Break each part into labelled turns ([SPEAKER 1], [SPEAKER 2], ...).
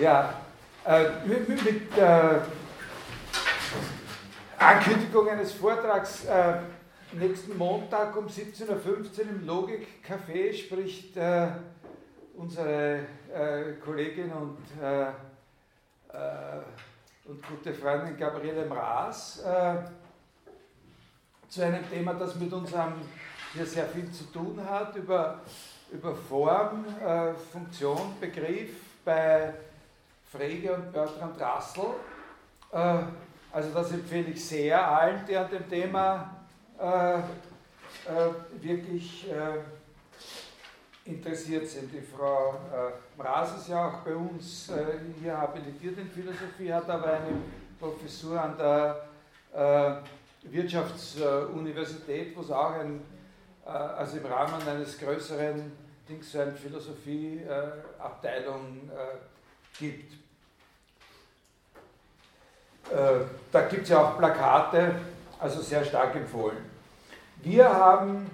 [SPEAKER 1] Ja, äh, mit, mit äh, Ankündigung eines Vortrags äh, nächsten Montag um 17.15 Uhr im Logik-Café spricht äh, unsere äh, Kollegin und, äh, und gute Freundin Gabriele Mraas zu einem Thema, das mit unserem hier sehr viel zu tun hat, über, über Form, Funktion, Begriff bei Frege und Bertrand Russell. Äh, also das empfehle ich sehr allen, die an dem Thema äh, äh, wirklich interessiert sind. Die Frau Mraz ist ja auch bei uns hier habilitiert in Philosophie, hat aber eine Professur an der Wirtschaftsuniversität, wo es auch ein, also im Rahmen eines größeren Dings so eine Philosophieabteilung gibt. Äh, da gibt es ja auch Plakate, also sehr stark empfohlen. Wir haben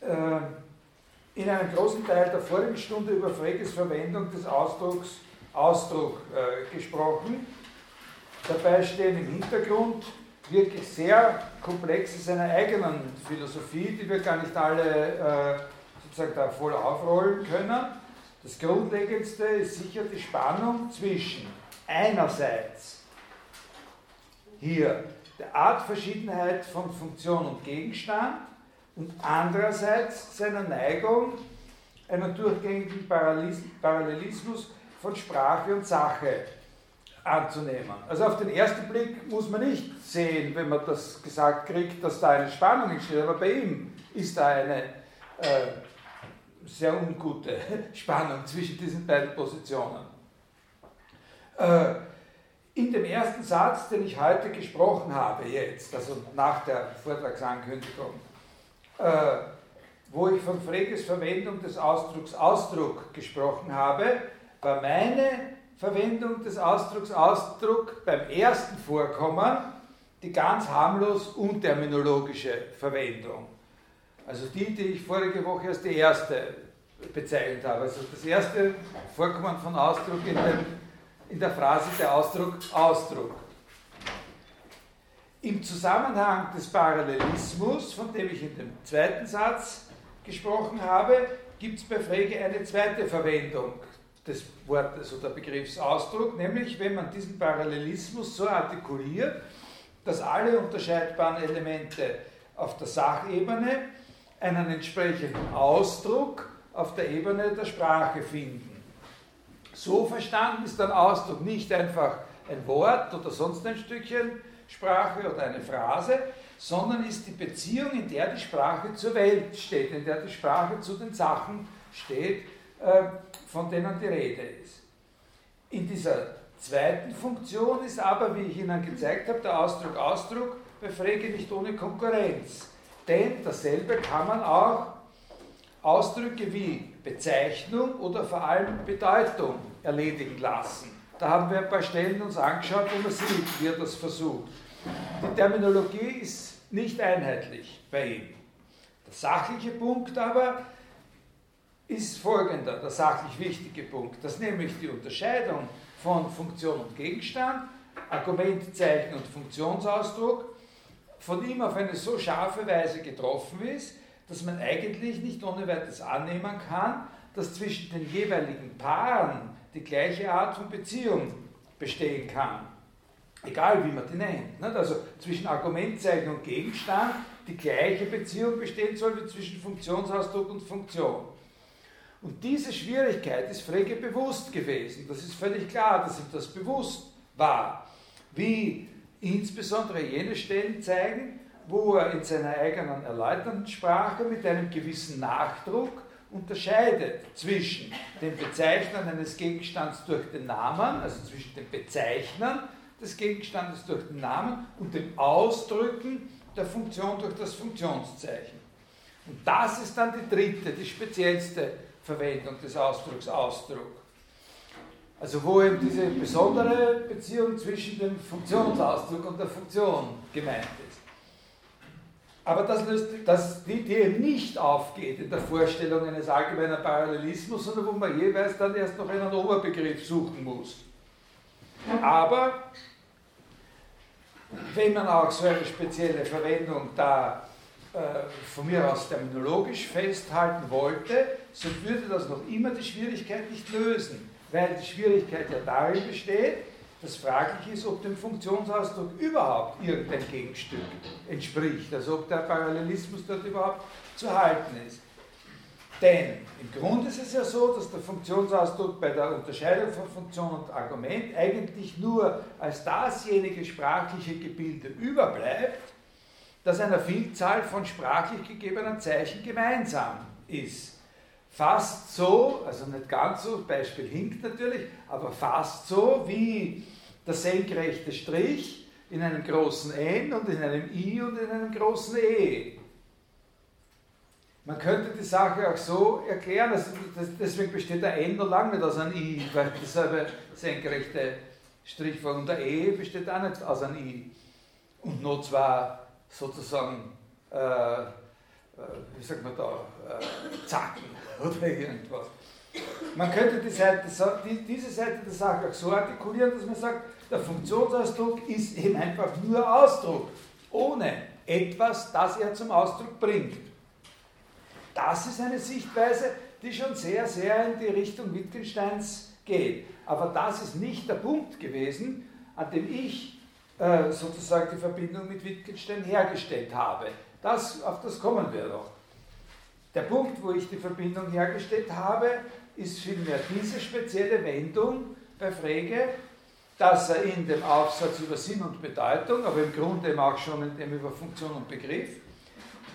[SPEAKER 1] äh, in einem großen Teil der vorigen Stunde über Freges Verwendung des Ausdrucks Ausdruck äh, gesprochen. Dabei stehen im Hintergrund wirklich sehr komplexe seiner eigenen Philosophie, die wir gar nicht alle sozusagen da voll aufrollen können. Das Grundlegendste ist sicher die Spannung zwischen einerseits hier der Artverschiedenheit von Funktion und Gegenstand und andererseits seiner Neigung, einen durchgängigen Parallelismus von Sprache und Sache anzunehmen. Also auf den ersten Blick muss man nicht sehen, wenn man das gesagt kriegt, dass da eine Spannung entsteht, aber bei ihm ist da eine äh, sehr ungute Spannung zwischen diesen beiden Positionen. Äh, in dem ersten Satz, den ich heute gesprochen habe, jetzt, also nach der Vortragsankündigung, äh, wo ich von Freges Verwendung des Ausdrucks Ausdruck gesprochen habe, war meine Verwendung des Ausdrucks Ausdruck beim ersten Vorkommen die ganz harmlos unterminologische Verwendung. Also die, die ich vorige Woche als die erste bezeichnet habe. Also das erste Vorkommen von Ausdruck in dem in der Phrase der Ausdruck Ausdruck. Im Zusammenhang des Parallelismus, von dem ich in dem zweiten Satz gesprochen habe, gibt es bei Frege eine zweite Verwendung des Wortes oder Begriffs Ausdruck, nämlich wenn man diesen Parallelismus so artikuliert, dass alle unterscheidbaren Elemente auf der Sachebene einen entsprechenden Ausdruck auf der Ebene der Sprache finden. So verstanden ist ein Ausdruck nicht einfach ein Wort oder sonst ein Stückchen Sprache oder eine Phrase, sondern ist die Beziehung, in der die Sprache zur Welt steht, in der die Sprache zu den Sachen steht, äh, von denen die Rede ist. In dieser zweiten Funktion ist aber, wie ich Ihnen gezeigt habe, der Ausdruck Ausdruck bei Frege nicht ohne Konkurrenz. Denn dasselbe kann man auch Ausdrücke wie Bezeichnung oder vor allem Bedeutung erledigen lassen. Da haben wir ein paar Stellen uns angeschaut, wo man sieht, wie er das versucht. Die Terminologie ist nicht einheitlich bei ihm. Der sachliche Punkt aber ist folgender, der sachlich wichtige Punkt, dass nämlich die Unterscheidung von Funktion und Gegenstand, Argumentzeichen und Funktionsausdruck von ihm auf eine so scharfe Weise getroffen ist, dass man eigentlich nicht ohne weiteres annehmen kann, dass zwischen den jeweiligen Paaren die gleiche Art von Beziehung bestehen kann. Egal wie man die nennt. Also zwischen Argumentzeichen und Gegenstand die gleiche Beziehung bestehen soll wie zwischen Funktionsausdruck und Funktion. Und diese Schwierigkeit ist Frege bewusst gewesen. Das ist völlig klar, dass ihm das bewusst war. Wie insbesondere jene Stellen zeigen, wo er in seiner eigenen erläuternden Sprache mit einem gewissen Nachdruck unterscheidet zwischen dem Bezeichnen eines Gegenstands durch den Namen, also zwischen dem Bezeichnen des Gegenstandes durch den Namen und dem Ausdrücken der Funktion durch das Funktionszeichen. Und das ist dann die dritte, die speziellste Verwendung des Ausdrucks Ausdruck. Also wo eben diese besondere Beziehung zwischen dem Funktionsausdruck und der Funktion gemeint ist. Aber das löst, das, die, eben nicht aufgeht in der Vorstellung eines allgemeinen Parallelismus, sondern wo man jeweils dann erst noch einen Oberbegriff suchen muss. Aber wenn man auch so eine spezielle Verwendung da äh, von mir aus terminologisch festhalten wollte, so würde das noch immer die Schwierigkeit nicht lösen, weil die Schwierigkeit ja darin besteht, dass fraglich ist, ob dem Funktionsausdruck überhaupt irgendein Gegenstück entspricht, also ob der Parallelismus dort überhaupt zu halten ist. Denn im Grunde ist es ja so, dass der Funktionsausdruck bei der Unterscheidung von Funktion und Argument eigentlich nur als dasjenige sprachliche Gebilde überbleibt, das einer Vielzahl von sprachlich gegebenen Zeichen gemeinsam ist. Fast so, also nicht ganz so, Beispiel hinkt natürlich, aber fast so wie der senkrechte Strich in einem großen N und in einem I und in einem großen E. Man könnte die Sache auch so erklären, also deswegen besteht der N noch lange nicht aus einem I, weil dasselbe senkrechte Strich war und der E besteht auch nicht aus einem I. Und nur zwar sozusagen, äh, wie sagt man da, äh, Zacken oder irgendwas. Man könnte die Seite, diese Seite der Sache auch so artikulieren, dass man sagt, der Funktionsausdruck ist eben einfach nur Ausdruck, ohne etwas, das er zum Ausdruck bringt. Das ist eine Sichtweise, die schon sehr, sehr in die Richtung Wittgensteins geht. Aber das ist nicht der Punkt gewesen, an dem ich äh, sozusagen die Verbindung mit Wittgenstein hergestellt habe. Das, auf das kommen wir noch. Der Punkt, wo ich die Verbindung hergestellt habe, ist vielmehr diese spezielle Wendung bei Frege, dass er in dem Aufsatz über Sinn und Bedeutung, aber im Grunde eben auch schon in dem über Funktion und Begriff,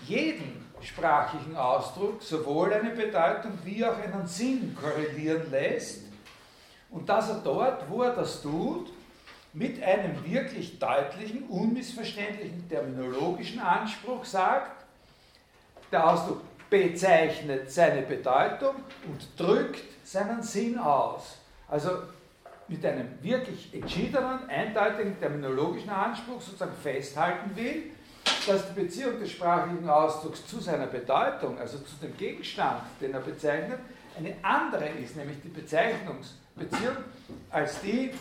[SPEAKER 1] jeden sprachlichen Ausdruck sowohl eine Bedeutung wie auch einen Sinn korrelieren lässt und dass er dort, wo er das tut, mit einem wirklich deutlichen, unmissverständlichen terminologischen Anspruch sagt, der Ausdruck bezeichnet seine Bedeutung und drückt seinen Sinn aus. Also mit einem wirklich entschiedenen, eindeutigen terminologischen Anspruch sozusagen festhalten will, dass die Beziehung des sprachlichen Ausdrucks zu seiner Bedeutung, also zu dem Gegenstand, den er bezeichnet, eine andere ist, nämlich die Bezeichnungsbeziehung, als die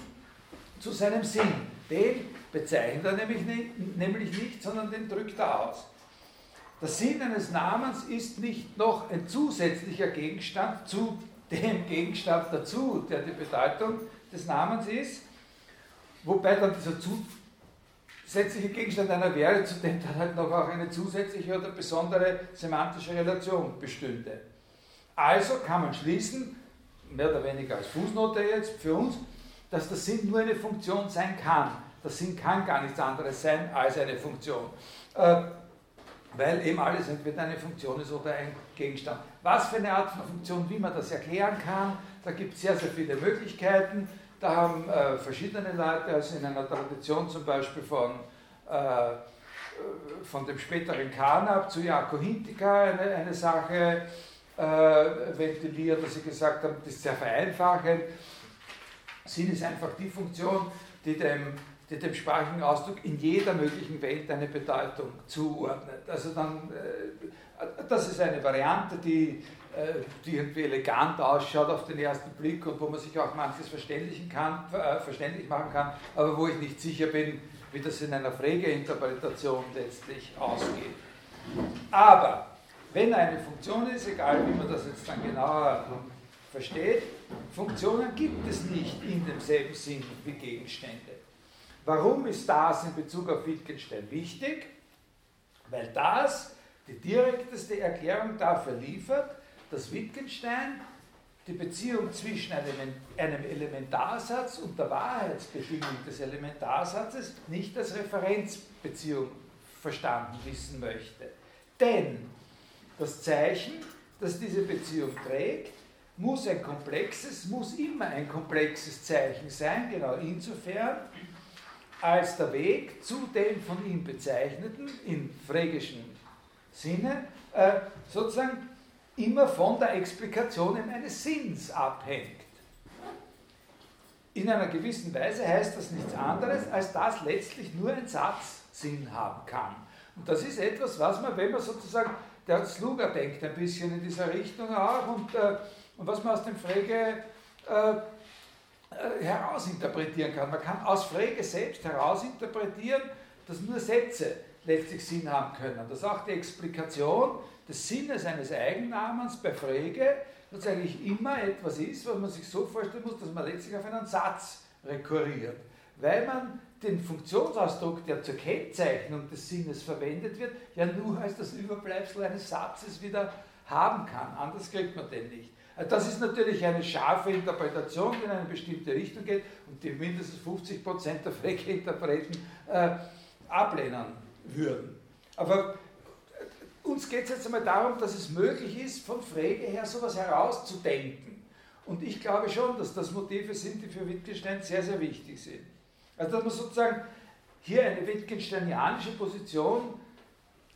[SPEAKER 1] zu seinem Sinn. Den bezeichnet er nämlich nicht, nämlich nicht, sondern den drückt er aus. Der Sinn eines Namens ist nicht noch ein zusätzlicher Gegenstand zu dem Gegenstand dazu, der die Bedeutung des Namens ist, wobei dann dieser zusätzliche Gegenstand einer wäre, zu dem dann halt noch auch eine zusätzliche oder besondere semantische Relation bestünde. Also kann man schließen, mehr oder weniger als Fußnote jetzt für uns, dass der Sinn nur eine Funktion sein kann. Der Sinn kann gar nichts anderes sein als eine Funktion. Äh, weil eben alles entweder eine Funktion ist oder ein Gegenstand. Was für eine Art von Funktion, wie man das erklären kann, da gibt es sehr, sehr viele Möglichkeiten. Da haben äh, verschiedene Leute, also in einer Tradition zum Beispiel von, äh, von dem späteren Kanab zu Jakob Hintika eine, eine Sache äh, ventiliert, dass sie gesagt haben, das ist sehr vereinfachend. Sinn ist einfach die Funktion, die dem, die dem sprachlichen Ausdruck in jeder möglichen Welt eine Bedeutung zuordnet. Also dann, äh, das ist eine Variante, die, äh, die irgendwie elegant ausschaut auf den ersten Blick und wo man sich auch manches verständlich, kann, äh, verständlich machen kann, aber wo ich nicht sicher bin, wie das in einer Frege-Interpretation letztlich ausgeht. Aber wenn eine Funktion ist, egal wie man das jetzt dann genauer versteht, Funktionen gibt es nicht in demselben Sinn wie Gegenstände. Warum ist das in Bezug auf Wittgenstein wichtig? Weil das die direkteste Erklärung dafür liefert, dass Wittgenstein die Beziehung zwischen einem, Elementarsatz und der Wahrheitsbedingung des Elementarsatzes nicht als Referenzbeziehung verstanden wissen möchte. Denn das Zeichen, das diese Beziehung trägt, muss ein komplexes, muss immer ein komplexes Zeichen sein, genau insofern, als der Weg zu dem von ihm bezeichneten, in frägischen Sinne, äh, sozusagen immer von der Explikation eines Sinns abhängt. In einer gewissen Weise heißt das nichts anderes, als dass letztlich nur ein Satz Sinn haben kann. Und das ist etwas, was man, wenn man sozusagen, der Sluger denkt ein bisschen in dieser Richtung auch und, äh, und was man aus dem Frege äh, äh, herausinterpretieren kann. Man kann aus Frege selbst herausinterpretieren, dass nur Sätze letztlich Sinn haben können. Dass auch die Explikation des Sinnes eines Eigennamens bei Frege dass immer etwas ist, was man sich so vorstellen muss, dass man letztlich auf einen Satz rekurriert. Weil man den Funktionsausdruck, der zur Kennzeichnung des Sinnes verwendet wird, ja nur als das Überbleibsel eines Satzes wieder haben kann. Anders kriegt man den nicht. Das ist natürlich eine scharfe Interpretation, die in eine bestimmte Richtung geht und die mindestens 50% der Frecke-Interpreten äh, ablehnen würden. Aber äh, uns geht es jetzt einmal darum, dass es möglich ist, von Frege her sowas herauszudenken. Und ich glaube schon, dass das Motive sind, die für Wittgenstein sehr, sehr wichtig sind. Also dass man sozusagen hier eine Wittgensteinianische Position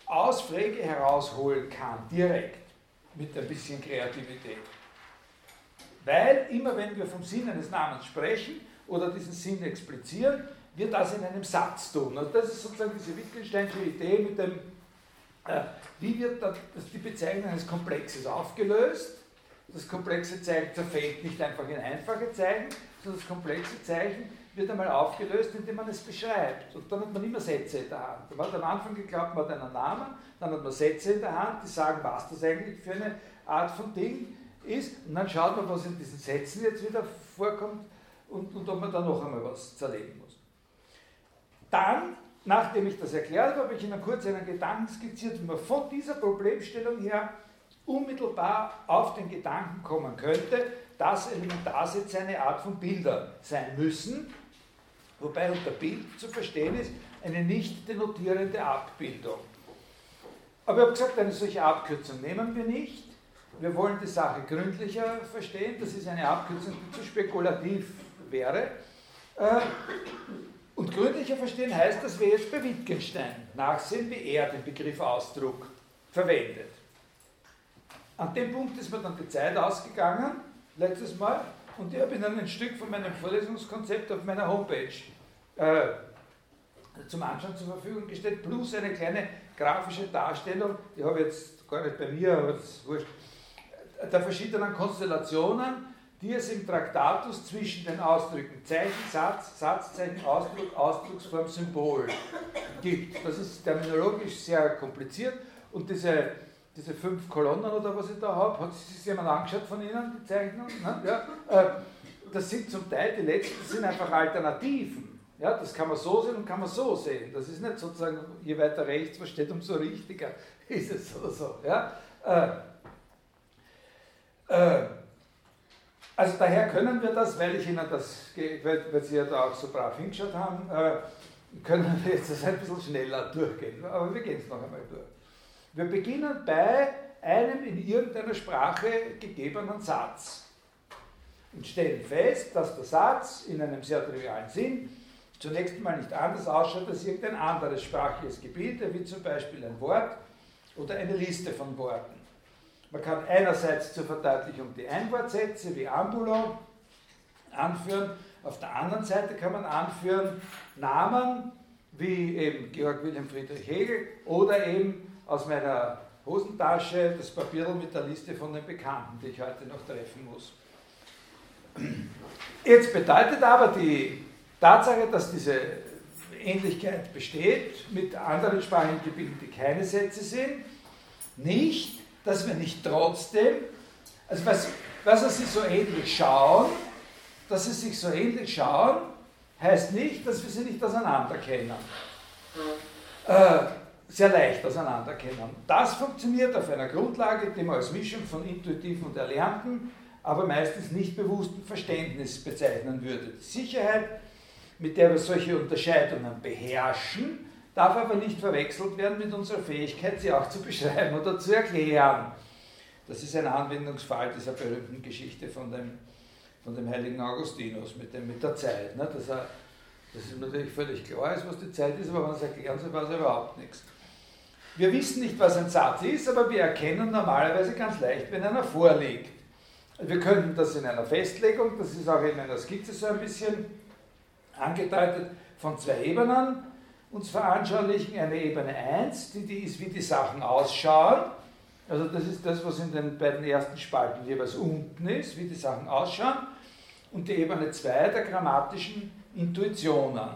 [SPEAKER 1] aus Frege herausholen kann, direkt, mit ein bisschen Kreativität. Weil immer wenn wir vom Sinn eines Namens sprechen oder diesen Sinn explizieren, wir das in einem Satz tun. Und das ist sozusagen diese Wittgensteinsche Idee mit dem, äh, wie wird das, die Bezeichnung eines Komplexes aufgelöst. Das komplexe Zeichen zerfällt nicht einfach in einfache Zeichen, sondern das komplexe Zeichen wird einmal aufgelöst, indem man es beschreibt. Und dann hat man immer Sätze in der Hand. Man hat am Anfang geglaubt, man hat einen Namen, dann hat man Sätze in der Hand, die sagen, was das eigentlich für eine Art von Ding ist. Und dann schaut man, was in diesen Sätzen jetzt wieder vorkommt und, und ob man da noch einmal was zerlegen muss. Dann, nachdem ich das erklärt habe, habe ich Ihnen kurz einen Gedanken skizziert, wie man von dieser Problemstellung her unmittelbar auf den Gedanken kommen könnte, dass Elementarsätze eine Art von Bilder sein müssen, wobei unter Bild zu verstehen ist eine nicht denotierende Abbildung. Aber ich habe gesagt, eine solche Abkürzung nehmen wir nicht. Wir wollen die Sache gründlicher verstehen. Das ist eine Abkürzung, die zu spekulativ wäre. Äh, und gründlicher verstehen heißt, dass wir jetzt bei Wittgenstein nachsehen, wie er den Begriff Ausdruck verwendet. An dem Punkt ist mir dann die Zeit ausgegangen, letztes Mal, und ich habe Ihnen ein Stück von meinem Vorlesungskonzept auf meiner Homepage äh, zum Anschauen zur Verfügung gestellt, plus eine kleine grafische Darstellung, die habe ich jetzt gar nicht bei mir, aber das ist wurscht, der verschiedenen Konstellationen, die es im Traktatus zwischen den Ausdrücken Zeichen, Satz, Satzzeichen, Ausdruck, Ausdrucksform, Symbol gibt. Das ist terminologisch sehr kompliziert und diese, diese fünf Kolonnen oder was ich da habe, hat sich jemand angeschaut von Ihnen, die Zeichnung? Ne? Ja, äh, das sind zum Teil, die letzten sind einfach Alternativen. Ja, das kann man so sehen und kann man so sehen. Das ist nicht sozusagen, je weiter rechts was steht, umso richtiger ist es oder so. Ja? Äh, also daher können wir das, weil ich Ihnen das, weil, Sie ja da auch so brav hingeschaut haben, äh, können wir jetzt das ein bisschen schneller durchgehen. Aber wir gehen es noch einmal durch. Wir beginnen bei einem in irgendeiner Sprache gegebenen Satz und stellen fest, dass der Satz in einem sehr trivialen Sinn zunächst mal nicht anders ausschaut als irgendein anderes sprachliches Gebilde, wie zum Beispiel ein Wort oder eine Liste von Worten. Man kann einerseits zur Verdeutlichung die Einwortsätze wie Ambulo anführen, auf der anderen Seite kann man anführen Namen wie eben Georg Wilhelm Friedrich Hegel oder eben aus meiner Hosentasche das Papier mit der Liste von den Bekannten, die ich heute noch treffen muss. Jetzt bedeutet aber die Tatsache, dass diese Ähnlichkeit besteht mit anderen Sprachengebilden, die keine Sätze sind, nicht, dass wir nicht trotzdem, also was, was sie so ähnlich schauen, dass sie sich so ähnlich schauen, heißt nicht, dass wir sie nicht auseinanderkennen. Äh, sehr leicht auseinanderkennen. Das funktioniert auf einer Grundlage, die man als Mischung von intuitiven und erlernten, aber meistens nicht bewussten Verständnis bezeichnen würde. Die Sicherheit, mit der wir solche Unterscheidungen beherrschen, darf aber nicht verwechselt werden mit unserer Fähigkeit, sie auch zu beschreiben oder zu erklären. Das ist ein Anwendungsfall dieser berühmten Geschichte von dem, von dem heiligen Augustinus mit, dem, mit der Zeit. Ne? Dass, er, dass es natürlich völlig klar ist, was die Zeit ist, aber wenn es erklären soll, weiß er überhaupt nichts. Wir wissen nicht, was ein Satz ist, aber wir erkennen normalerweise ganz leicht, wenn einer vorliegt. Wir könnten das in einer Festlegung, das ist auch in einer Skizze so ein bisschen angedeutet, von zwei Ebenen uns veranschaulichen, eine Ebene 1, die, die ist, wie die Sachen ausschauen. Also das ist das, was in den beiden ersten Spalten jeweils unten ist, wie die Sachen ausschauen. Und die Ebene 2 der grammatischen Intuitionen.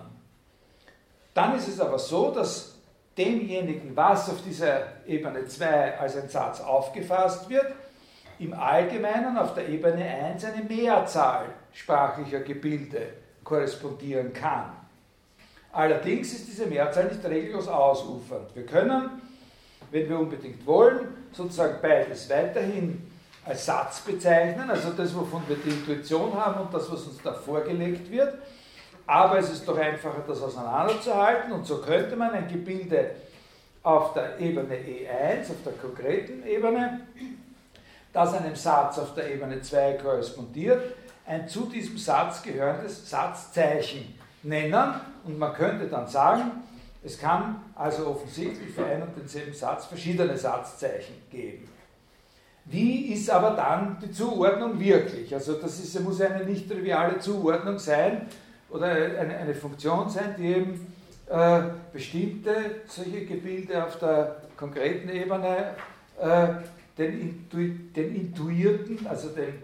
[SPEAKER 1] Dann ist es aber so, dass demjenigen, was auf dieser Ebene 2 als ein Satz aufgefasst wird, im Allgemeinen auf der Ebene 1 eine Mehrzahl sprachlicher Gebilde korrespondieren kann. Allerdings ist diese Mehrzahl nicht regellos ausufernd. Wir können, wenn wir unbedingt wollen, sozusagen beides weiterhin als Satz bezeichnen, also das, wovon wir die Intuition haben und das, was uns da vorgelegt wird. Aber es ist doch einfacher, das auseinanderzuhalten und so könnte man ein Gebilde auf der Ebene E1, auf der konkreten Ebene, das einem Satz auf der Ebene 2 korrespondiert, ein zu diesem Satz gehörendes Satzzeichen nennen und man könnte dann sagen, es kann also offensichtlich für einen und denselben Satz verschiedene Satzzeichen geben. Wie ist aber dann die Zuordnung wirklich? Also das ist, muss eine nicht triviale Zuordnung sein oder eine, eine Funktion sein, die eben äh, bestimmte solche Gebilde auf der konkreten Ebene äh, den, Intu den intuierten, also den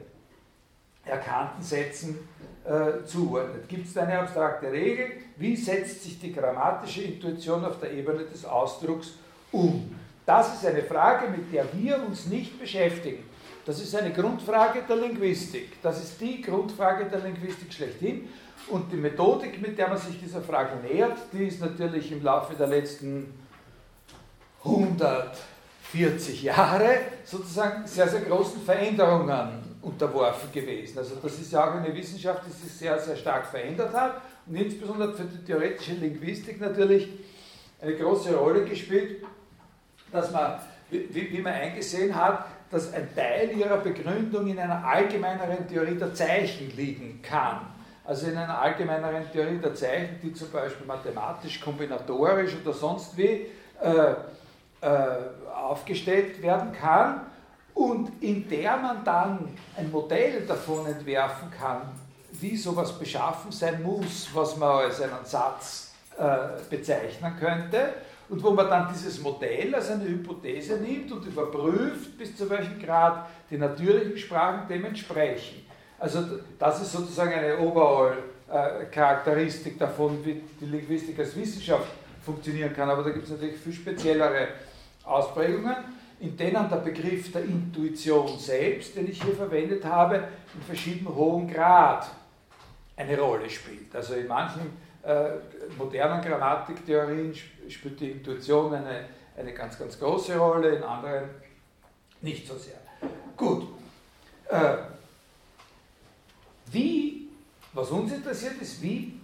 [SPEAKER 1] erkannten Sätzen äh, zuordnet. Gibt es eine abstrakte Regel? Wie setzt sich die grammatische Intuition auf der Ebene des Ausdrucks um? Das ist eine Frage, mit der wir uns nicht beschäftigen. Das ist eine Grundfrage der Linguistik. Das ist die Grundfrage der Linguistik schlechthin. Und die Methodik, mit der man sich dieser Frage nähert, die ist natürlich im Laufe der letzten 140 Jahre sozusagen sehr, sehr großen Veränderungen unterworfen gewesen. Also das ist ja auch eine Wissenschaft, die sich sehr, sehr stark verändert hat und insbesondere für die theoretische Linguistik natürlich eine große Rolle gespielt, dass man, wie, wie man eingesehen hat, dass ein Teil ihrer Begründung in einer allgemeineren Theorie der Zeichen liegen kann. Also in einer allgemeineren Theorie der Zeichen, die zum Beispiel mathematisch, kombinatorisch oder sonst wie äh, äh, aufgestellt werden kann und in der man dann ein Modell davon entwerfen kann, wie sowas beschaffen sein muss, was man als einen Satz äh, bezeichnen könnte. Und wo man dann dieses Modell als eine Hypothese nimmt und überprüft, bis zu welchem Grad die natürlichen Sprachen dem entsprechen. Also das ist sozusagen eine Overall-Charakteristik davon, wie die Linguistik als Wissenschaft funktionieren kann, aber da gibt es natürlich viel speziellere Ausprägungen in denen der Begriff der Intuition selbst, den ich hier verwendet habe, in verschiedenen hohem Grad eine Rolle spielt. Also in manchen äh, modernen Grammatiktheorien spielt die Intuition eine, eine ganz, ganz große Rolle, in anderen nicht so sehr. Gut. Äh, wie, was uns interessiert ist, wie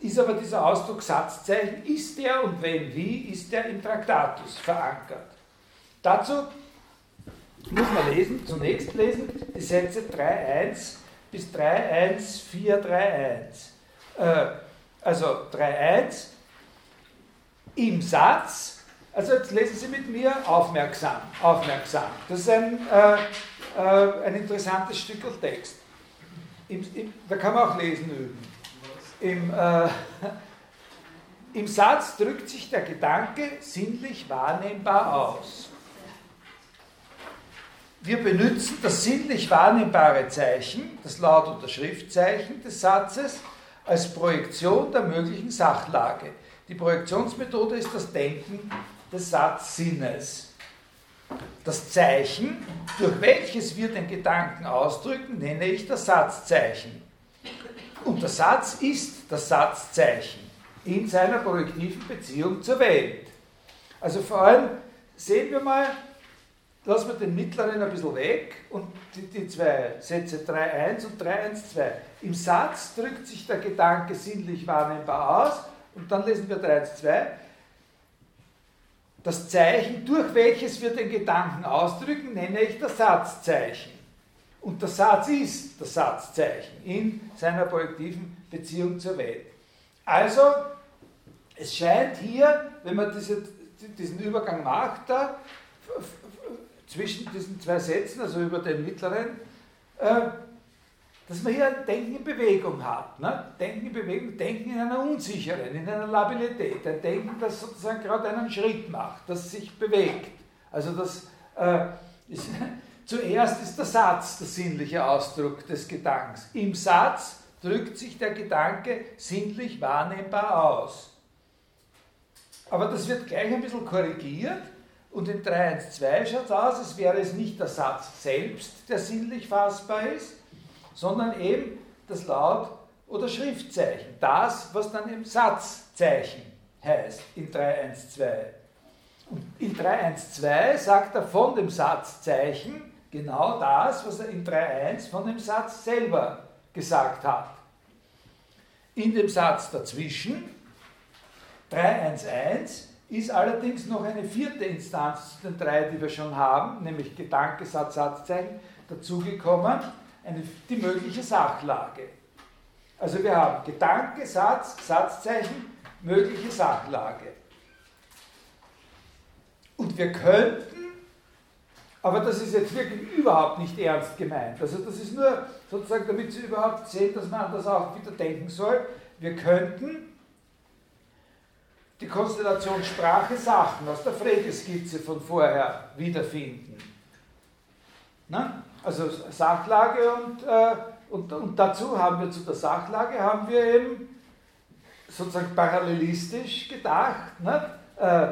[SPEAKER 1] ist aber dieser Ausdruck Satzzeichen, ist der und wenn wie, ist der im Traktatus verankert? Dazu muss man lesen, zunächst lesen die Sätze 3.1 bis 3.1.4.3.1. Äh, also 3.1 im Satz, also jetzt lesen Sie mit mir aufmerksam, aufmerksam. Das ist ein, äh, äh, ein interessantes Stück Text. Im, im, da kann man auch lesen üben. Im, äh, Im Satz drückt sich der Gedanke sinnlich wahrnehmbar aus. Wir benutzen das sinnlich wahrnehmbare Zeichen, das Laut- oder Schriftzeichen des Satzes, als Projektion der möglichen Sachlage. Die Projektionsmethode ist das Denken des Satzsinnes. Das Zeichen, durch welches wir den Gedanken ausdrücken, nenne ich das Satzzeichen. Und der Satz ist das Satzzeichen in seiner projektiven Beziehung zur Welt. Also vor allem sehen wir mal, lassen wir den mittleren ein bisschen weg und die, die zwei Sätze 3.1 und 3.1.2. Im Satz drückt sich der Gedanke sinnlich wahrnehmbar aus und dann lesen wir 3.1.2. Das Zeichen, durch welches wir den Gedanken ausdrücken, nenne ich das Satzzeichen. Und der Satz ist das Satzzeichen in seiner projektiven Beziehung zur Welt. Also, es scheint hier, wenn man diese, diesen Übergang macht, da zwischen diesen zwei Sätzen, also über den mittleren, äh, dass man hier ein Denken in Bewegung hat. Ne? Denken in Bewegung, Denken in einer unsicheren, in einer Labilität. Ein Denken, das sozusagen gerade einen Schritt macht, das sich bewegt. Also das äh, ist, zuerst ist der Satz der sinnliche Ausdruck des Gedankens. Im Satz drückt sich der Gedanke sinnlich wahrnehmbar aus. Aber das wird gleich ein bisschen korrigiert und in 3.1.2 schaut es aus, als wäre es nicht der Satz selbst, der sinnlich fassbar ist, sondern eben das Laut- oder Schriftzeichen. Das, was dann im Satzzeichen heißt in 3.1.2. Und in 3.1.2 sagt er von dem Satzzeichen genau das, was er in 3.1 von dem Satz selber gesagt hat. In dem Satz dazwischen, 3.1.1, ist allerdings noch eine vierte Instanz zu den drei, die wir schon haben, nämlich Gedanke, Satz, Satzzeichen, dazugekommen eine, die mögliche Sachlage. Also wir haben Gedanke, Satz, Satzzeichen, mögliche Sachlage. Und wir könnten, aber das ist jetzt wirklich überhaupt nicht ernst gemeint, also das ist nur sozusagen, damit Sie überhaupt sehen, dass man das auch wieder denken soll, wir könnten die Konstellation Sprache Sachen aus der Frege-Skizze von vorher wiederfinden. Na? Also Sachlage und, äh, und, und dazu haben wir zu der Sachlage haben wir eben sozusagen parallelistisch gedacht, ne? äh,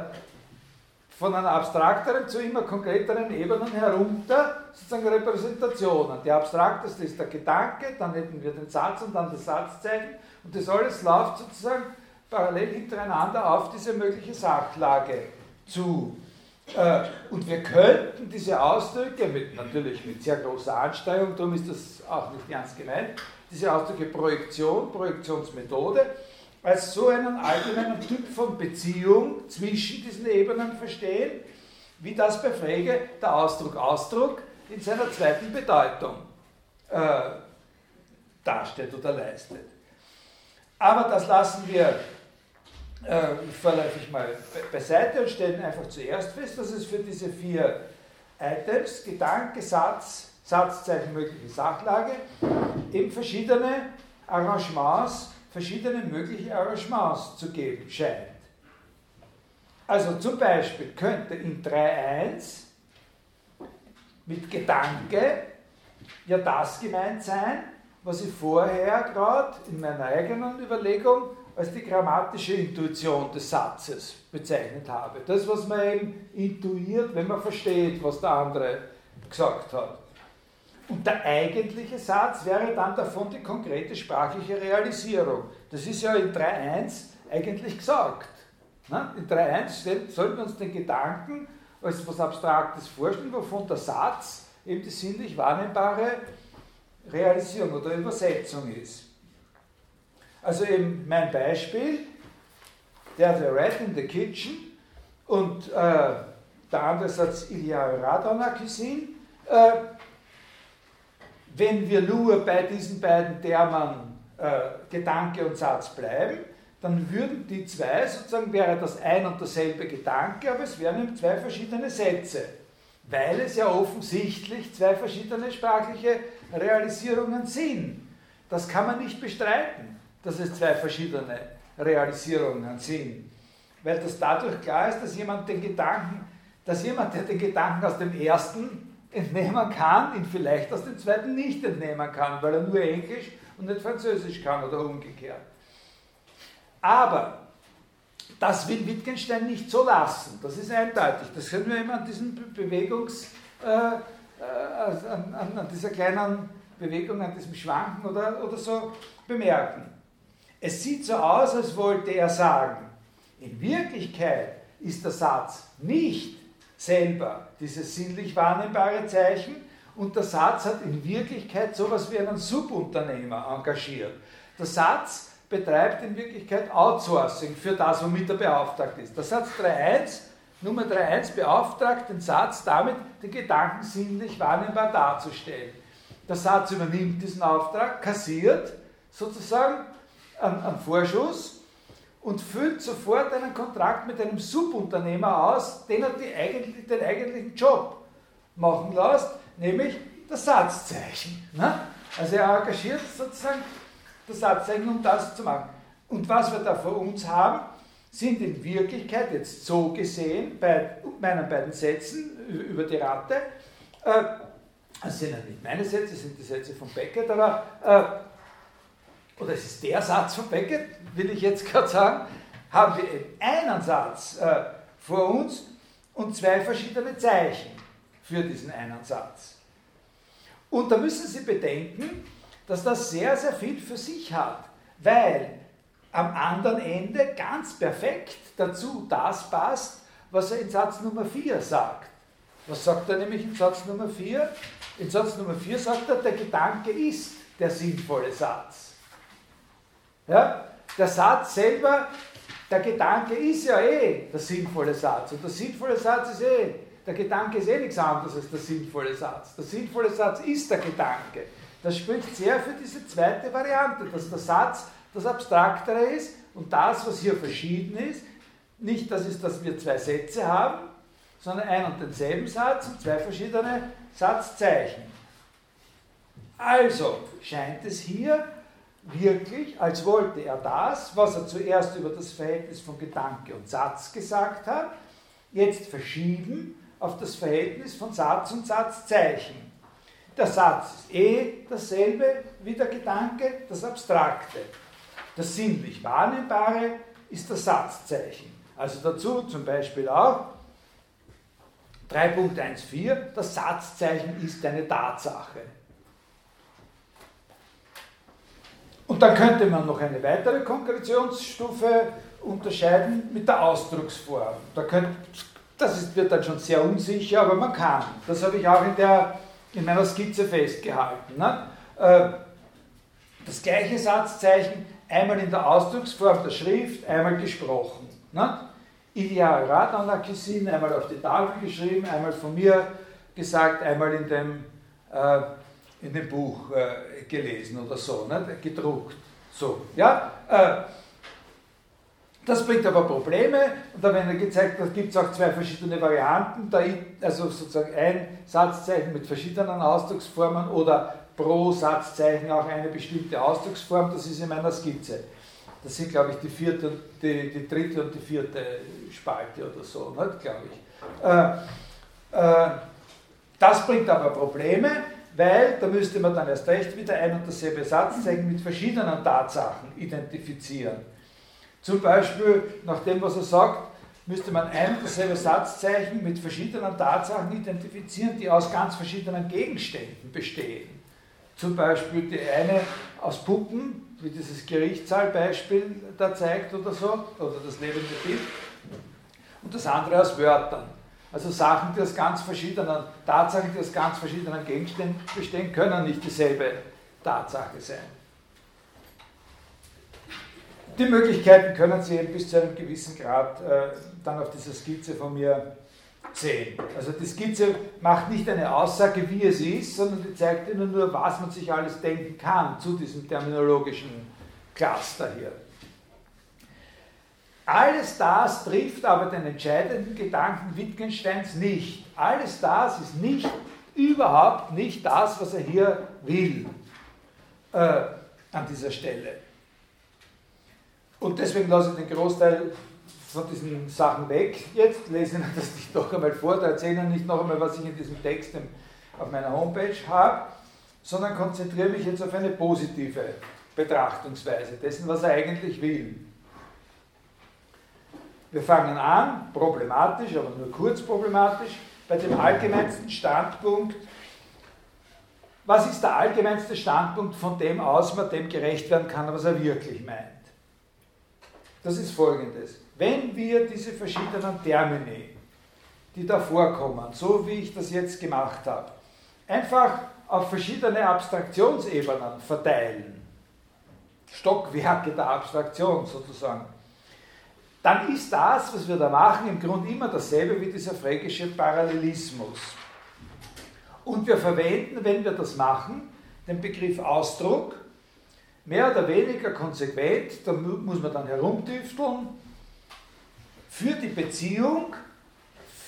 [SPEAKER 1] von einer abstrakteren zu immer konkreteren Ebenen herunter, sozusagen Repräsentationen. Die abstrakteste ist der Gedanke, dann hätten wir den Satz und dann das Satzzeichen und das alles läuft sozusagen parallel hintereinander auf diese mögliche Sachlage zu. Äh, und wir könnten diese Ausdrücke, mit, natürlich mit sehr großer Anstrengung, darum ist das auch nicht ernst gemeint, diese Ausdrücke Projektion, Projektionsmethode, als so einen allgemeinen Typ von Beziehung zwischen diesen Ebenen verstehen, wie das bei Frege der Ausdruck Ausdruck in seiner zweiten Bedeutung äh, darstellt oder leistet. Aber das lassen wir vorläufig mal beiseite und stellen einfach zuerst fest, dass es für diese vier Items, Gedanke, Satz, Satzzeichen, mögliche Sachlage, eben verschiedene Arrangements, verschiedene mögliche Arrangements zu geben scheint. Also zum Beispiel könnte in 3.1 mit Gedanke ja das gemeint sein, was ich vorher gerade in meiner eigenen Überlegung als die grammatische Intuition des Satzes bezeichnet habe. Das, was man eben intuiert, wenn man versteht, was der andere gesagt hat. Und der eigentliche Satz wäre dann davon die konkrete sprachliche Realisierung. Das ist ja in 3.1 eigentlich gesagt. Ne? In 3.1 sollten wir uns den Gedanken als was Abstraktes vorstellen, wovon der Satz eben die sinnlich wahrnehmbare Realisierung oder Übersetzung ist. Also eben mein Beispiel, der The Rat in the Kitchen und äh, der andere Satz Ideal Radona Cuisine. Äh, wenn wir nur bei diesen beiden Termen äh, Gedanke und Satz bleiben, dann würden die zwei, sozusagen wäre das ein und derselbe Gedanke, aber es wären eben zwei verschiedene Sätze, weil es ja offensichtlich zwei verschiedene sprachliche Realisierungen sind. Das kann man nicht bestreiten dass es zwei verschiedene Realisierungen sind. Weil das dadurch klar ist, dass jemand den Gedanken, dass jemand, der den Gedanken aus dem ersten entnehmen kann, ihn vielleicht aus dem zweiten nicht entnehmen kann, weil er nur Englisch und nicht Französisch kann oder umgekehrt. Aber das will Wittgenstein nicht so lassen. Das ist eindeutig. Das können wir immer an diesem Bewegungs, äh, an, an, an, dieser kleinen Bewegung, an diesem Schwanken oder, oder so bemerken. Es sieht so aus, als wollte er sagen, in Wirklichkeit ist der Satz nicht selber dieses sinnlich wahrnehmbare Zeichen und der Satz hat in Wirklichkeit so etwas wie einen Subunternehmer engagiert. Der Satz betreibt in Wirklichkeit Outsourcing für das, womit er beauftragt ist. Der Satz 3.1, Nummer 3.1 beauftragt den Satz damit, den Gedanken sinnlich wahrnehmbar darzustellen. Der Satz übernimmt diesen Auftrag, kassiert sozusagen an Vorschuss und füllt sofort einen Kontrakt mit einem Subunternehmer aus, den er eigentlich, den eigentlichen Job machen lässt, nämlich das Satzzeichen. Ne? Also er engagiert sozusagen das Satzzeichen, um das zu machen. Und was wir da vor uns haben, sind in Wirklichkeit jetzt so gesehen bei meinen beiden Sätzen über die Ratte, äh, das sind ja nicht meine Sätze, das sind die Sätze von Beckett, aber, äh, oder es ist der Satz von Beckett, will ich jetzt gerade sagen, haben wir einen Satz äh, vor uns und zwei verschiedene Zeichen für diesen einen Satz. Und da müssen Sie bedenken, dass das sehr, sehr viel für sich hat, weil am anderen Ende ganz perfekt dazu das passt, was er in Satz Nummer 4 sagt. Was sagt er nämlich in Satz Nummer 4? In Satz Nummer 4 sagt er, der Gedanke ist der sinnvolle Satz. Ja? Der Satz selber, der Gedanke ist ja eh der sinnvolle Satz. Und der sinnvolle Satz ist eh, der Gedanke ist eh nichts anderes als der sinnvolle Satz. Der sinnvolle Satz ist der Gedanke. Das spricht sehr für diese zweite Variante, dass der Satz das Abstraktere ist und das, was hier verschieden ist, nicht das ist, dass wir zwei Sätze haben, sondern ein und denselben Satz und zwei verschiedene Satzzeichen. Also scheint es hier wirklich, als wollte er das, was er zuerst über das Verhältnis von Gedanke und Satz gesagt hat, jetzt verschieben auf das Verhältnis von Satz und Satzzeichen. Der Satz ist eh dasselbe wie der Gedanke, das Abstrakte. Das sinnlich Wahrnehmbare ist das Satzzeichen. Also dazu zum Beispiel auch 3.14, das Satzzeichen ist eine Tatsache. Und dann könnte man noch eine weitere Konkretionsstufe unterscheiden mit der Ausdrucksform. Da könnt, das ist, wird dann schon sehr unsicher, aber man kann. Das habe ich auch in, der, in meiner Skizze festgehalten. Ne? Äh, das gleiche Satzzeichen einmal in der Ausdrucksform der Schrift, einmal gesprochen. Ne? Ideal Radanarchisin, einmal auf die Tafel geschrieben, einmal von mir gesagt, einmal in dem, äh, in dem Buch äh, gelesen oder so, ne? gedruckt. So, ja? Äh, das bringt aber Probleme und da werden gezeigt, da gibt es auch zwei verschiedene Varianten, da, also sozusagen ein Satzzeichen mit verschiedenen Ausdrucksformen oder pro Satzzeichen auch eine bestimmte Ausdrucksform, das ist in meiner Skizze. Das sind, glaube ich, die, vierte, die, die dritte und die vierte Spalte oder so, nicht, glaube ich. Äh, äh, das bringt aber Probleme, weil da müsste man dann erst recht wieder ein und dasselbe Satzzeichen mit verschiedenen Tatsachen identifizieren. Zum Beispiel, nach dem, was er sagt, müsste man ein und dasselbe Satzzeichen mit verschiedenen Tatsachen identifizieren, die aus ganz verschiedenen Gegenständen bestehen. Zum Beispiel die eine aus Puppen, wie dieses Gerichtssaalbeispiel da zeigt oder so, oder das lebende Bild, und das andere aus Wörtern. Also Sachen, die aus ganz verschiedenen, Tatsachen, die aus ganz verschiedenen Gegenständen bestehen, können nicht dieselbe Tatsache sein. Die Möglichkeiten können Sie eben bis zu einem gewissen Grad äh, dann auf dieser Skizze von mir sehen. Also die Skizze macht nicht eine Aussage, wie es ist, sondern die zeigt Ihnen nur, was man sich alles denken kann zu diesem terminologischen Cluster hier. Alles das trifft aber den entscheidenden Gedanken Wittgensteins nicht. Alles das ist nicht, überhaupt nicht das, was er hier will äh, an dieser Stelle. Und deswegen lasse ich den Großteil von diesen Sachen weg jetzt, lese Ihnen das nicht noch einmal vor, da erzähle Ihnen nicht noch einmal, was ich in diesem Text auf meiner Homepage habe, sondern konzentriere mich jetzt auf eine positive Betrachtungsweise dessen, was er eigentlich will. Wir fangen an, problematisch, aber nur kurz problematisch, bei dem allgemeinsten Standpunkt. Was ist der allgemeinste Standpunkt, von dem aus man dem gerecht werden kann, was er wirklich meint? Das ist folgendes. Wenn wir diese verschiedenen Termini, die da vorkommen, so wie ich das jetzt gemacht habe, einfach auf verschiedene Abstraktionsebenen verteilen, Stockwerke der Abstraktion sozusagen, dann ist das, was wir da machen, im Grunde immer dasselbe wie dieser fränkische Parallelismus. Und wir verwenden, wenn wir das machen, den Begriff Ausdruck mehr oder weniger konsequent, da muss man dann herumtüfteln, für die Beziehung,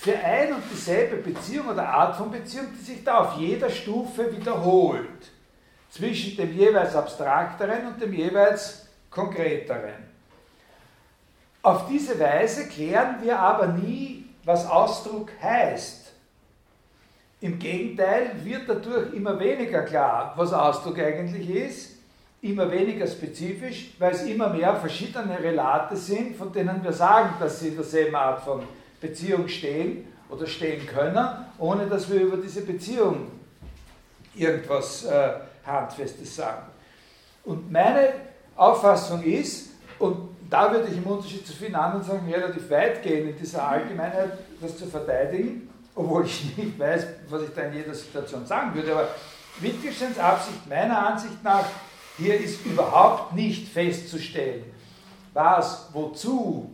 [SPEAKER 1] für ein und dieselbe Beziehung oder Art von Beziehung, die sich da auf jeder Stufe wiederholt. zwischen dem jeweils abstrakteren und dem jeweils konkreteren. Auf diese Weise klären wir aber nie, was Ausdruck heißt. Im Gegenteil wird dadurch immer weniger klar, was Ausdruck eigentlich ist, immer weniger spezifisch, weil es immer mehr verschiedene Relate sind, von denen wir sagen, dass sie in derselben Art von Beziehung stehen oder stehen können, ohne dass wir über diese Beziehung irgendwas äh, Handfestes sagen. Und meine Auffassung ist, und da würde ich im Unterschied zu vielen anderen Sachen relativ weit gehen, in dieser Allgemeinheit das zu verteidigen, obwohl ich nicht weiß, was ich da in jeder Situation sagen würde, aber Wittgensteins Absicht meiner Ansicht nach, hier ist überhaupt nicht festzustellen, was wozu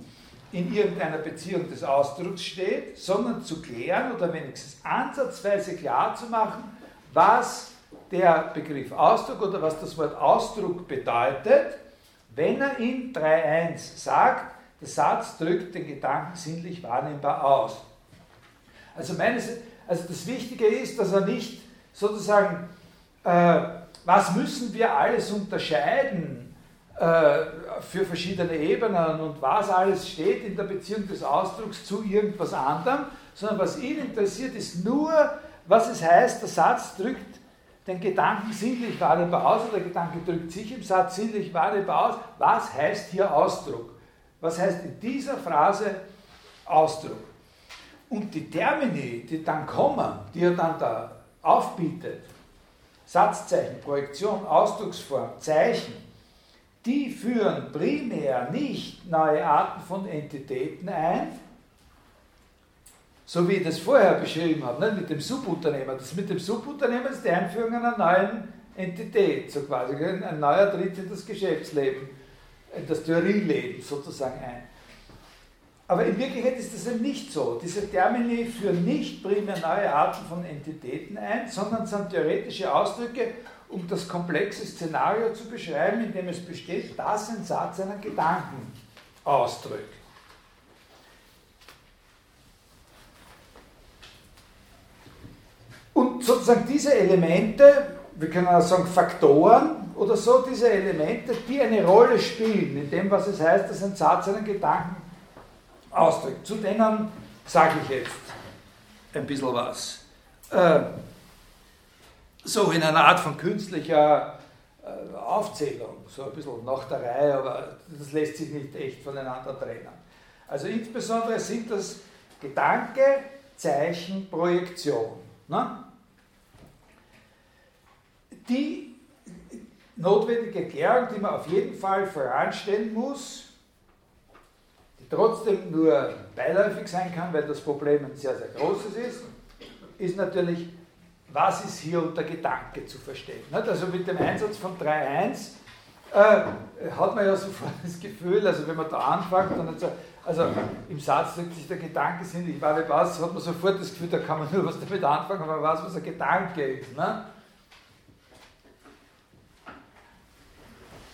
[SPEAKER 1] in irgendeiner Beziehung des Ausdrucks steht, sondern zu klären oder wenigstens ansatzweise klar zu machen, was der Begriff Ausdruck oder was das Wort Ausdruck bedeutet, wenn er in 3.1 sagt, der Satz drückt den Gedanken sinnlich wahrnehmbar aus. Also, meines, also das Wichtige ist, dass er nicht sozusagen, äh, was müssen wir alles unterscheiden äh, für verschiedene Ebenen und was alles steht in der Beziehung des Ausdrucks zu irgendwas anderem, sondern was ihn interessiert, ist nur, was es heißt, der Satz drückt den Gedanken sinnlich wahrnehmbar aus, oder der Gedanke drückt sich im Satz sinnlich wahrnehmbar aus. Was heißt hier Ausdruck? Was heißt in dieser Phrase Ausdruck? Und die Termini, die dann kommen, die er dann da aufbietet, Satzzeichen, Projektion, Ausdrucksform, Zeichen, die führen primär nicht neue Arten von Entitäten ein, so wie ich das vorher beschrieben habe, nicht? mit dem Subunternehmer. Das mit dem Subunternehmer ist die Einführung einer neuen Entität, so quasi. Ein neuer tritt in das Geschäftsleben, in das Theorieleben sozusagen ein. Aber in Wirklichkeit ist das eben nicht so. Diese Termini führen nicht primär neue Arten von Entitäten ein, sondern sind theoretische Ausdrücke, um das komplexe Szenario zu beschreiben, in dem es besteht, dass ein Satz einen Gedanken ausdrückt. Und sozusagen diese Elemente, wir können auch sagen Faktoren oder so, diese Elemente, die eine Rolle spielen in dem, was es heißt, dass ein Satz einen Gedanken ausdrückt. Zu denen sage ich jetzt ein bisschen was. Äh, so in einer Art von künstlicher äh, Aufzählung, so ein bisschen nach der Reihe, aber das lässt sich nicht echt voneinander trennen. Also insbesondere sind das Gedanke, Zeichen, Projektion. Ne? Die notwendige Klärung, die man auf jeden Fall voranstellen muss, trotzdem nur beiläufig sein kann, weil das Problem ein sehr, sehr großes ist, ist natürlich, was ist hier unter Gedanke zu verstehen. Also mit dem Einsatz von 3.1 äh, hat man ja sofort das Gefühl, also wenn man da anfängt, dann so, also im Satz drückt sich der Gedanke sinnlich, war wie was, hat man sofort das Gefühl, da kann man nur was damit anfangen, aber weiß, was ein Gedanke ist. Ne?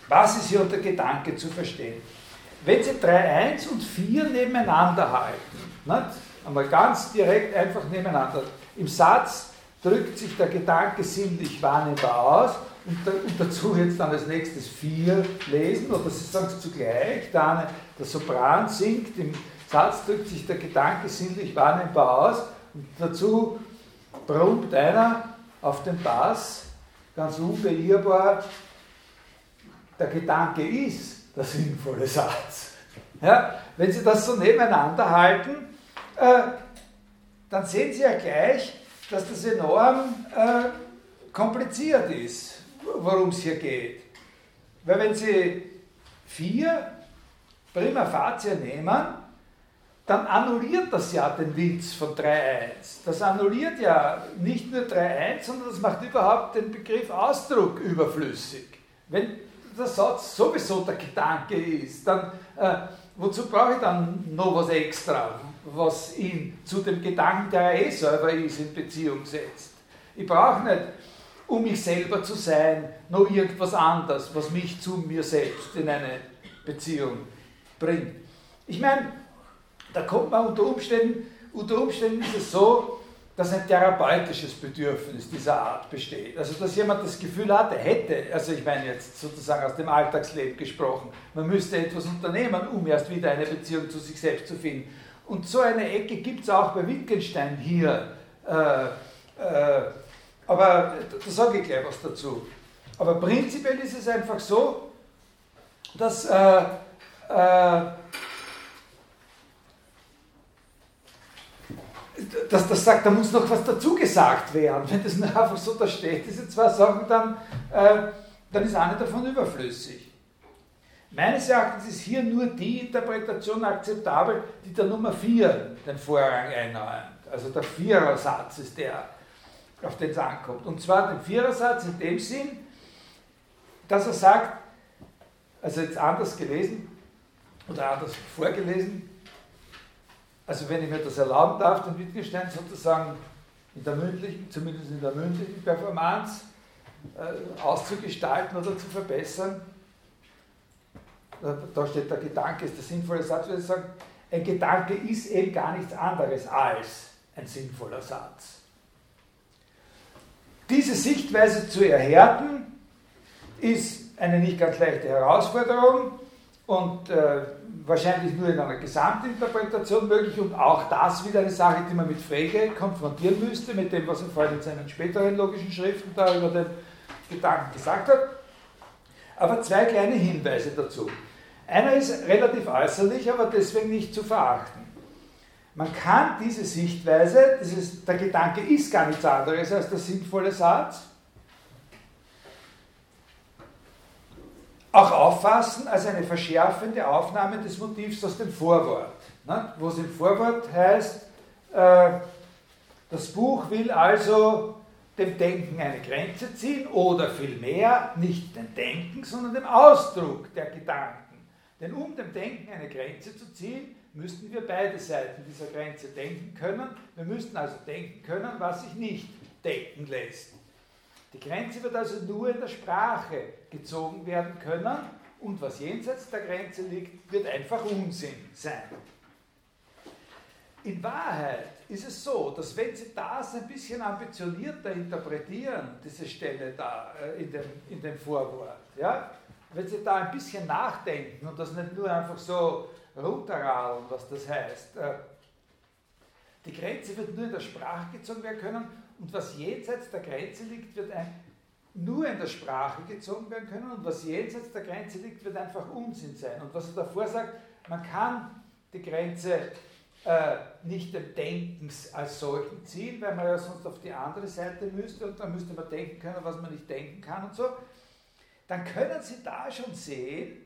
[SPEAKER 1] Was ist hier unter Gedanke zu verstehen? Wenn Sie 3, 1 und 4 nebeneinander halten, nicht? einmal ganz direkt einfach nebeneinander, im Satz drückt sich der Gedanke sinnlich wahrnehmbar aus und, da, und dazu jetzt dann als nächstes 4 lesen, oder Sie sagen es zugleich, eine, der Sopran singt, im Satz drückt sich der Gedanke sinnlich wahrnehmbar aus und dazu brummt einer auf den Bass, ganz unbeirrbar, der Gedanke ist der sinnvolle Satz. Ja, wenn Sie das so nebeneinander halten, äh, dann sehen Sie ja gleich, dass das enorm äh, kompliziert ist, worum es hier geht. Weil wenn Sie vier prima facie nehmen, dann annulliert das ja den Witz von 3.1. Das annulliert ja nicht nur 3.1, sondern das macht überhaupt den Begriff Ausdruck überflüssig. Wenn der Satz sowieso der Gedanke ist, dann äh, wozu brauche ich dann noch was extra, was ihn zu dem Gedanken, der er eh selber ist, in Beziehung setzt? Ich brauche nicht, um mich selber zu sein, noch irgendwas anderes, was mich zu mir selbst in eine Beziehung bringt. Ich meine, da kommt man unter Umständen, unter Umständen ist es so, dass ein therapeutisches Bedürfnis dieser Art besteht. Also dass jemand das Gefühl hatte, hätte, also ich meine jetzt sozusagen aus dem Alltagsleben gesprochen, man müsste etwas unternehmen, um erst wieder eine Beziehung zu sich selbst zu finden. Und so eine Ecke gibt es auch bei Wittgenstein hier. Äh, äh, aber da sage ich gleich was dazu. Aber prinzipiell ist es einfach so, dass äh, dass das sagt, da muss noch was dazu gesagt werden. Wenn das nur einfach so da steht, diese zwei Sachen, dann, äh, dann ist eine davon überflüssig. Meines Erachtens ist hier nur die Interpretation akzeptabel, die der Nummer 4 den Vorrang einnimmt. Also der Vierersatz ist der, auf den es ankommt. Und zwar den Vierersatz in dem Sinn, dass er sagt, also jetzt anders gelesen oder anders vorgelesen, also wenn ich mir das erlauben darf, den Wittgenstein sozusagen in der mündlichen, zumindest in der mündlichen Performance äh, auszugestalten oder zu verbessern, da steht der Gedanke ist der sinnvolle Satz, würde ich sagen, ein Gedanke ist eben gar nichts anderes als ein sinnvoller Satz. Diese Sichtweise zu erhärten, ist eine nicht ganz leichte Herausforderung und äh, wahrscheinlich nur in einer Gesamtinterpretation möglich und auch das wieder eine Sache, die man mit Frege konfrontieren müsste, mit dem, was er vorhin in seinen späteren logischen Schriften da über den Gedanken gesagt hat. Aber zwei kleine Hinweise dazu. Einer ist relativ äußerlich, aber deswegen nicht zu verachten. Man kann diese Sichtweise, dieses, der Gedanke ist gar nichts anderes als der sinnvolle Satz, auch auffassen als eine verschärfende Aufnahme des Motivs aus dem Vorwort. Ne? Wo es im Vorwort heißt, äh, das Buch will also dem Denken eine Grenze ziehen oder vielmehr nicht dem Denken, sondern dem Ausdruck der Gedanken. Denn um dem Denken eine Grenze zu ziehen, müssten wir beide Seiten dieser Grenze denken können. Wir müssten also denken können, was sich nicht denken lässt. Die Grenze wird also nur in der Sprache gezogen werden können und was jenseits der Grenze liegt, wird einfach Unsinn sein. In Wahrheit ist es so, dass wenn Sie das ein bisschen ambitionierter interpretieren, diese Stelle da äh, in dem, in dem Vorwort, ja, wenn Sie da ein bisschen nachdenken und das nicht nur einfach so runterradeln, was das heißt, äh, die Grenze wird nur in der Sprache gezogen werden können und was jenseits der Grenze liegt, wird ein, nur in der Sprache gezogen werden können und was jenseits der Grenze liegt, wird einfach Unsinn sein. Und was er davor sagt, man kann die Grenze äh, nicht dem Denkens als solchen ziehen, weil man ja sonst auf die andere Seite müsste und dann müsste man denken können, was man nicht denken kann und so, dann können Sie da schon sehen,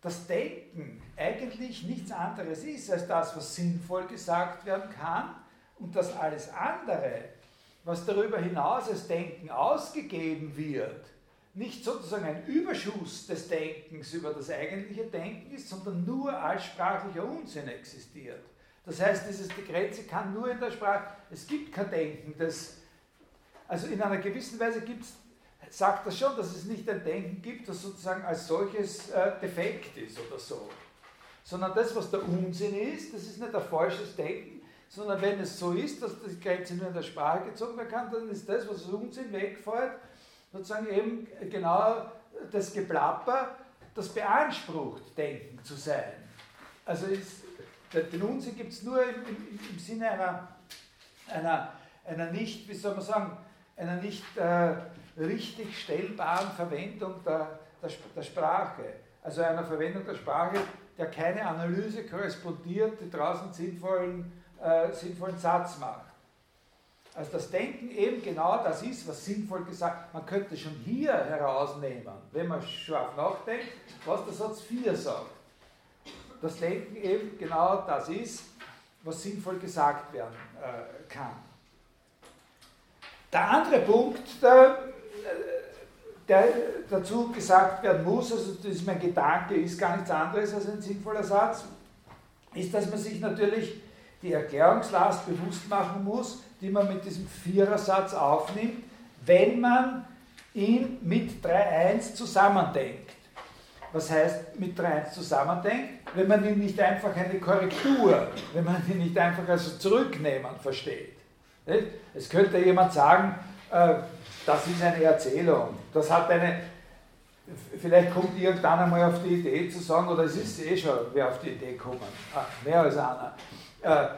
[SPEAKER 1] dass Denken eigentlich nichts anderes ist als das, was sinnvoll gesagt werden kann und dass alles andere was darüber hinaus als Denken ausgegeben wird, nicht sozusagen ein Überschuss des Denkens über das eigentliche Denken ist, sondern nur als sprachlicher Unsinn existiert. Das heißt, dieses, die Grenze kann nur in der Sprache, es gibt kein Denken, das, also in einer gewissen Weise gibt's, sagt das schon, dass es nicht ein Denken gibt, das sozusagen als solches äh, defekt ist oder so. Sondern das, was der Unsinn ist, das ist nicht ein falsches Denken, sondern wenn es so ist, dass die Grenze nur in der Sprache gezogen werden kann, dann ist das, was aus Unsinn wegfällt, sozusagen eben genau das Geplapper, das beansprucht, Denken zu sein. Also ist, den Unsinn gibt es nur im, im, im, Sinne einer, einer, einer nicht, wie soll man sagen, einer nicht äh, richtig stellbaren Verwendung der, der, der Sprache. Also einer Verwendung der Sprache, der keine Analyse korrespondiert, die draußen sinnvollen äh, sinnvollen Satz macht. Also das Denken eben genau das ist, was sinnvoll gesagt Man könnte schon hier herausnehmen, wenn man scharf nachdenkt, was der Satz 4 sagt. Das Denken eben genau das ist, was sinnvoll gesagt werden äh, kann. Der andere Punkt, der, der, dazu gesagt werden muss, also das ist mein Gedanke, ist gar nichts anderes als ein sinnvoller Satz, ist, dass man sich natürlich die Erklärungslast bewusst machen muss, die man mit diesem Vierersatz aufnimmt, wenn man ihn mit 3.1 zusammendenkt. Was heißt mit 3.1 zusammendenkt? Wenn man ihn nicht einfach eine Korrektur, wenn man ihn nicht einfach also zurücknehmen versteht. Es könnte jemand sagen, äh, das ist eine Erzählung, das hat eine, vielleicht kommt irgendwann einmal auf die Idee zu sagen, oder es ist eh schon wer auf die Idee gekommen, ah, mehr als einer. Äh,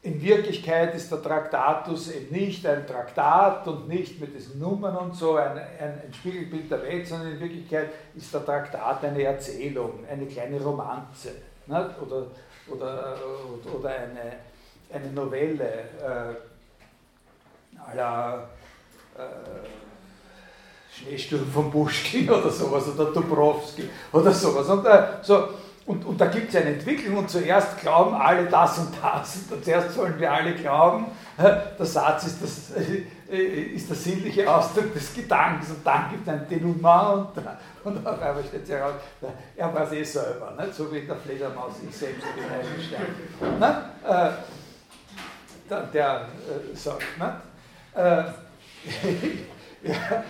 [SPEAKER 1] in Wirklichkeit ist der Traktatus eben nicht ein Traktat und nicht mit diesen Nummern und so ein, ein, ein, Spiegelbild der Welt, sondern in Wirklichkeit ist der Traktat eine Erzählung, eine kleine Romanze ne? oder, oder, oder eine, eine Novelle äh, aller äh, Schneesturm von Puschkin oder sowas oder Dubrovsky oder sowas. Und, äh, so, und, und da gibt es eine Entwicklung und zuerst glauben alle das und das. Und zuerst sollen wir alle glauben, der Satz ist, das, ist der sinnliche Ausdruck des Gedankens und dann gibt es ein Denouement und, und auf einmal stellt sich heraus, er war es eh selber, nicht? so wie der Fledermaus, ich selbst bin Eisenstein. Ne? Äh, der äh, sagt, äh, ja,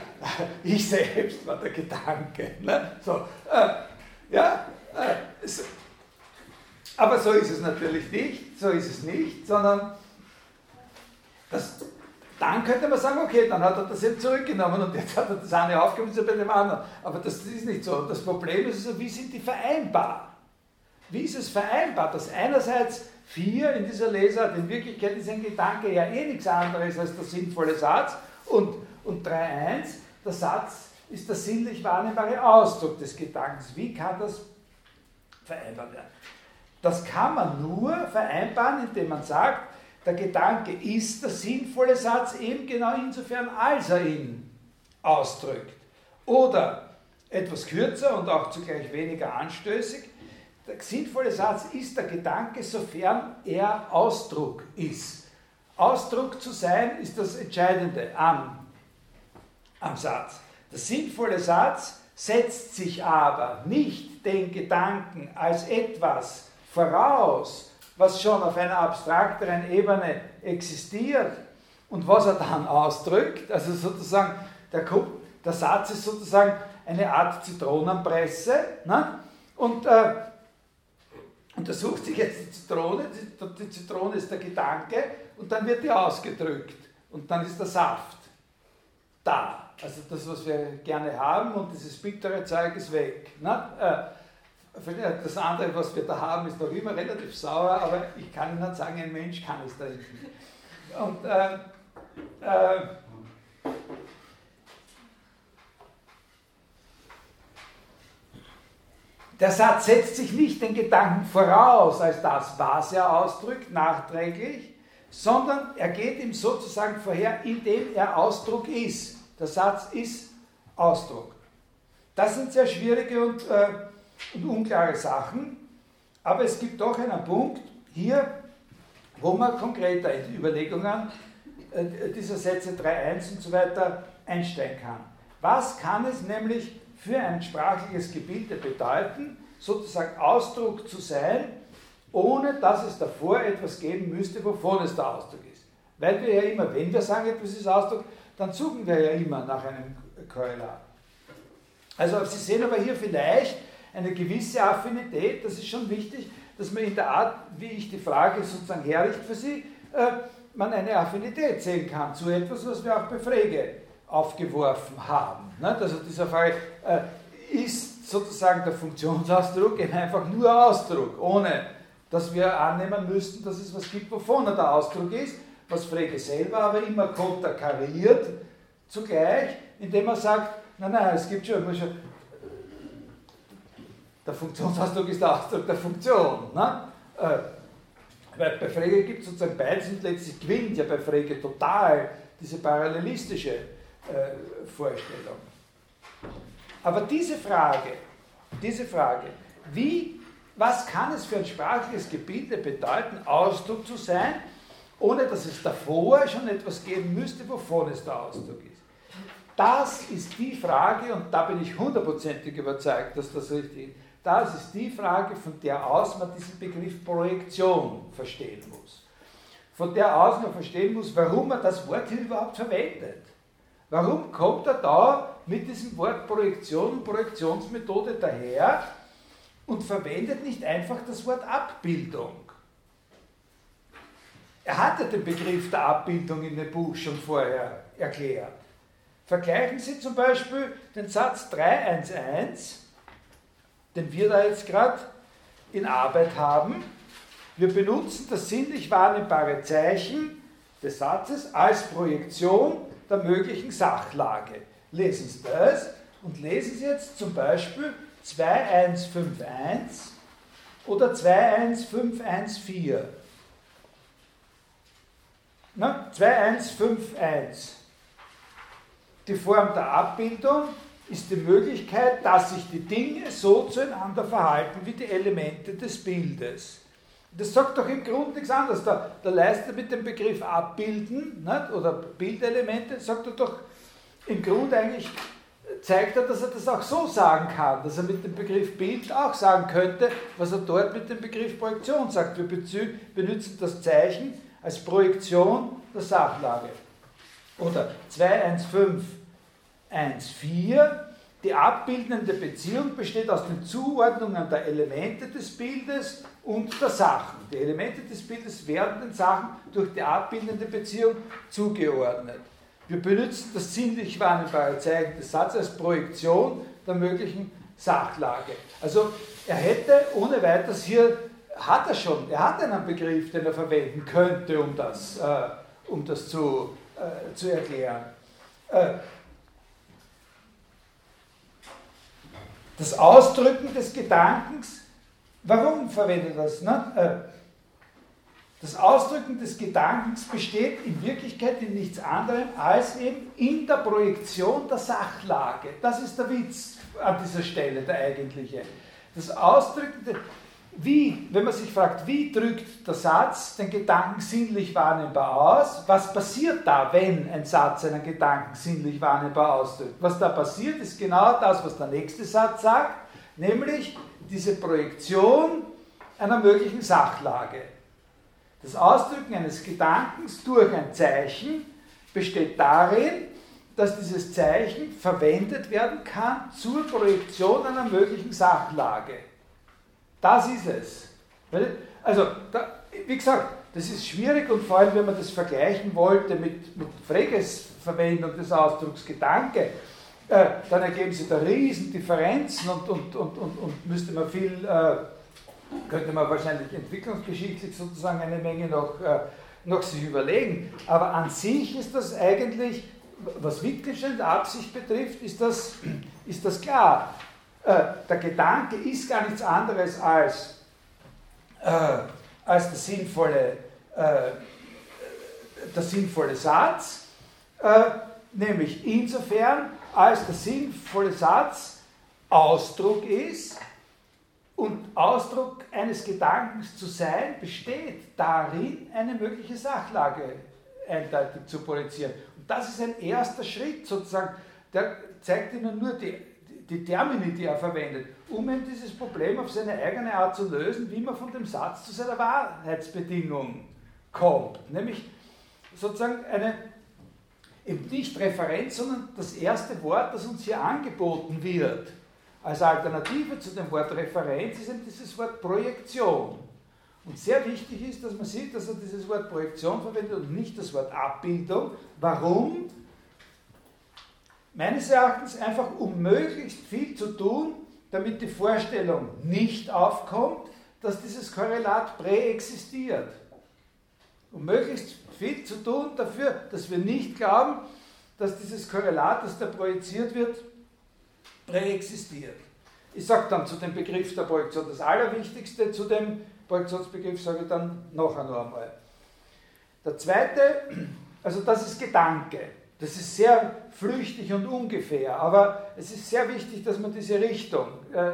[SPEAKER 1] ich selbst war der Gedanke. Ne? So, äh, ja, äh. Aber so ist es natürlich nicht, so ist es nicht, sondern das, dann könnte man sagen, okay, dann hat er das jetzt zurückgenommen und jetzt hat er das eine aufgegeben, bei dem anderen. Aber das ist nicht so. Das Problem ist also, wie sind die vereinbar? Wie ist es vereinbar, dass einerseits vier in dieser Lesart, in Wirklichkeit ist ein Gedanke ja eh nichts anderes als der sinnvolle Satz und, und 3.1, der Satz ist der sinnlich wahrnehmbare Ausdruck des Gedankens. Wie kann das vereinbart werden? Das kann man nur vereinbaren, indem man sagt, der Gedanke ist der sinnvolle Satz eben genau insofern, als er ihn ausdrückt. Oder etwas kürzer und auch zugleich weniger anstößig, der sinnvolle Satz ist der Gedanke, sofern er Ausdruck ist. Ausdruck zu sein ist das Entscheidende am, am Satz. Der sinnvolle Satz setzt sich aber nicht den Gedanken als etwas voraus, was schon auf einer abstrakteren Ebene existiert und was er dann ausdrückt. Also sozusagen, der, der Satz ist sozusagen eine Art Zitronenpresse. Ne? Und äh, und da sucht sich jetzt die Zitrone, die, die Zitrone ist der Gedanke und dann wird die ausgedrückt und dann ist der Saft da. Also das, was wir gerne haben und dieses bittere Zeug ist weg. Na, äh, das andere, was wir da haben, ist noch immer relativ sauer, aber ich kann Ihnen sagen, ein Mensch kann es da nicht. Und äh, äh, Der Satz setzt sich nicht den Gedanken voraus als das, was er ausdrückt, nachträglich, sondern er geht ihm sozusagen vorher, indem er Ausdruck ist. Der Satz ist Ausdruck. Das sind sehr schwierige und, äh, und unklare Sachen, aber es gibt doch einen Punkt hier, wo man konkreter in die Überlegungen äh, dieser Sätze 3.1 und so weiter einsteigen kann. Was kann es nämlich für ein sprachliches Gebilde bedeuten, sozusagen Ausdruck zu sein, ohne dass es davor etwas geben müsste, wovon es der Ausdruck ist. Weil wir ja immer, wenn wir sagen, etwas ist Ausdruck, dann suchen wir ja immer nach einem Korrelat. Also Sie sehen aber hier vielleicht eine gewisse Affinität, das ist schon wichtig, dass man in der Art, wie ich die Frage sozusagen herrichte für Sie, äh, man eine Affinität sehen kann zu etwas, was wir auch bei Frege aufgeworfen haben. Ne? Also dieser Frage, äh, ist sozusagen der Funktionsausdruck eben einfach nur Ausdruck, ohne dass wir annehmen müssten, dass es was gibt, wovon er der Ausdruck ist, was Frege selber aber immer konterkariert zugleich, indem er sagt, nein, nein, es gibt schon, schon der Funktionsausdruck ist der Ausdruck der Funktion. Ne? Äh, bei Frege gibt es sozusagen beides und letztlich gewinnt ja bei Frege total diese parallelistische äh, Vorstellung. Aber diese Frage, diese Frage, wie, was kann es für ein sprachliches Gebilde bedeuten, Ausdruck zu sein, ohne dass es davor schon etwas geben müsste, wovon es der Ausdruck ist? Das ist die Frage, und da bin ich hundertprozentig überzeugt, dass das richtig ist. Das ist die Frage, von der aus man diesen Begriff Projektion verstehen muss. Von der aus man verstehen muss, warum man das Wort hier überhaupt verwendet. Warum kommt er da mit diesem Wort Projektion und Projektionsmethode daher und verwendet nicht einfach das Wort Abbildung? Er hatte den Begriff der Abbildung in dem Buch schon vorher erklärt. Vergleichen Sie zum Beispiel den Satz 311, den wir da jetzt gerade in Arbeit haben. Wir benutzen das sinnlich wahrnehmbare Zeichen des Satzes als Projektion der möglichen Sachlage. Lesen Sie das und lesen Sie jetzt zum Beispiel 2151 oder 21514. Na, 2151. Die Form der Abbildung ist die Möglichkeit, dass sich die Dinge so zueinander verhalten wie die Elemente des Bildes. Das sagt doch im Grunde nichts anderes. Der, der Leister mit dem Begriff abbilden nicht? oder Bildelemente sagt er doch im Grunde eigentlich, zeigt er, dass er das auch so sagen kann, dass er mit dem Begriff Bild auch sagen könnte, was er dort mit dem Begriff Projektion sagt. Wir benutzen das Zeichen als Projektion der Sachlage. Oder 21514 die abbildende Beziehung besteht aus den Zuordnungen der Elemente des Bildes und der Sachen. Die Elemente des Bildes werden den Sachen durch die abbildende Beziehung zugeordnet. Wir benutzen das sinnlich wahrnehmbare Zeichen des Satzes als Projektion der möglichen Sachlage. Also er hätte ohne weiteres hier, hat er schon, er hat einen Begriff, den er verwenden könnte, um das, äh, um das zu, äh, zu erklären. Äh, das Ausdrücken des Gedankens, warum verwendet er das? Ne? Äh, das Ausdrücken des Gedankens besteht in Wirklichkeit in nichts anderem als eben in der Projektion der Sachlage. Das ist der Witz an dieser Stelle, der eigentliche. Das Ausdrücken, wie, wenn man sich fragt, wie drückt der Satz den Gedanken sinnlich wahrnehmbar aus? Was passiert da, wenn ein Satz einen Gedanken sinnlich wahrnehmbar ausdrückt? Was da passiert, ist genau das, was der nächste Satz sagt, nämlich diese Projektion einer möglichen Sachlage. Das Ausdrücken eines Gedankens durch ein Zeichen besteht darin, dass dieses Zeichen verwendet werden kann zur Projektion einer möglichen Sachlage. Das ist es. Also, da, wie gesagt, das ist schwierig und vor allem, wenn man das vergleichen wollte mit, mit Freges Verwendung des Ausdrucks Gedanke, äh, dann ergeben sich da Riesendifferenzen und, und, und, und, und müsste man viel äh, könnte man wahrscheinlich entwicklungsgeschichtlich sozusagen eine Menge noch, äh, noch sich überlegen. Aber an sich ist das eigentlich, was Wittgensteins Absicht betrifft, ist das, ist das klar. Äh, der Gedanke ist gar nichts anderes als, äh, als der, sinnvolle, äh, der sinnvolle Satz, äh, nämlich insofern, als der sinnvolle Satz Ausdruck ist und Ausdruck eines Gedankens zu sein besteht darin, eine mögliche Sachlage eindeutig zu projizieren. Und das ist ein erster Schritt sozusagen, der zeigt Ihnen nur die, die Termini, die er verwendet, um eben dieses Problem auf seine eigene Art zu lösen, wie man von dem Satz zu seiner Wahrheitsbedingung kommt. Nämlich sozusagen eine, eben nicht Referenz, sondern das erste Wort, das uns hier angeboten wird als Alternative zu dem Wort Referenz ist eben dieses Wort Projektion. Und sehr wichtig ist, dass man sieht, dass er dieses Wort Projektion verwendet und nicht das Wort Abbildung. Warum? Meines Erachtens einfach, um möglichst viel zu tun, damit die Vorstellung nicht aufkommt, dass dieses Korrelat präexistiert. Um möglichst viel zu tun dafür, dass wir nicht glauben, dass dieses Korrelat, das da projiziert wird, präexistiert. Ich sage dann zu dem Begriff der Projektion das Allerwichtigste, zu dem Projektionsbegriff sage ich dann noch einmal. Der zweite, also das ist Gedanke. Das ist sehr flüchtig und ungefähr, aber es ist sehr wichtig, dass man diese Richtung äh, äh,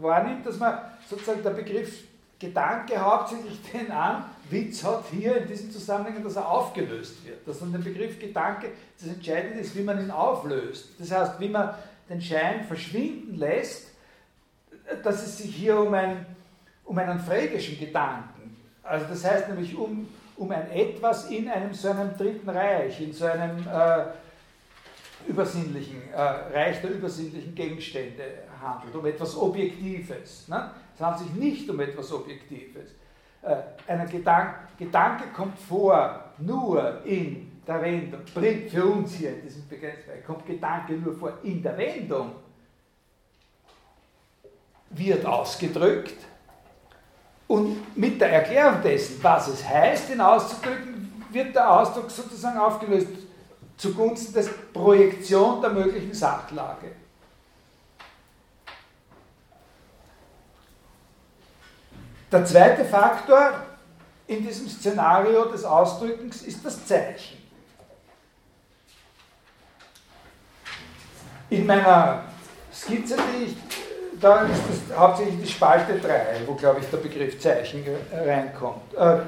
[SPEAKER 1] wahrnimmt, dass man sozusagen der Begriff Gedanke hauptsächlich den an, Witz hat hier in diesem Zusammenhang, dass er aufgelöst wird. Dass dann der Begriff Gedanke das Entscheidende ist, wie man ihn auflöst. Das heißt, wie man den Schein verschwinden lässt, dass es sich hier um, ein, um einen frägischen Gedanken, also das heißt nämlich um, um ein Etwas in einem so einem dritten Reich, in so einem äh, übersinnlichen, äh, Reich der übersinnlichen Gegenstände handelt, um etwas Objektives. Ne? Es handelt sich nicht um etwas Objektives. Äh, ein Gedanke, Gedanke kommt vor nur in der Wendung. Für uns hier in diesem Begriff kommt Gedanke nur vor in der Wendung. Wird ausgedrückt und mit der Erklärung dessen, was es heißt, ihn auszudrücken, wird der Ausdruck sozusagen aufgelöst zugunsten der Projektion der möglichen Sachlage. Der zweite Faktor in diesem Szenario des Ausdrückens ist das Zeichen. In meiner Skizze, die ich, da ist das hauptsächlich die Spalte 3, wo, glaube ich, der Begriff Zeichen reinkommt. Äh,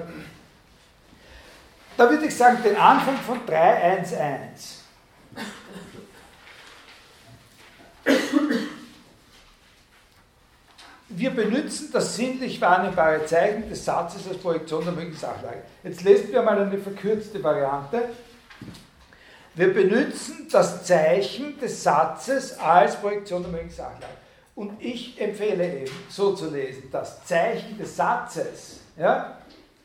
[SPEAKER 1] da würde ich sagen, den Anfang von 311. Wir benutzen das sinnlich wahrnehmbare Zeichen des Satzes als Projektion der möglichen Sachlage. Jetzt lesen wir mal eine verkürzte Variante. Wir benutzen das Zeichen des Satzes als Projektion der möglichen Sachlage. Und ich empfehle eben, so zu lesen, das Zeichen des Satzes ja,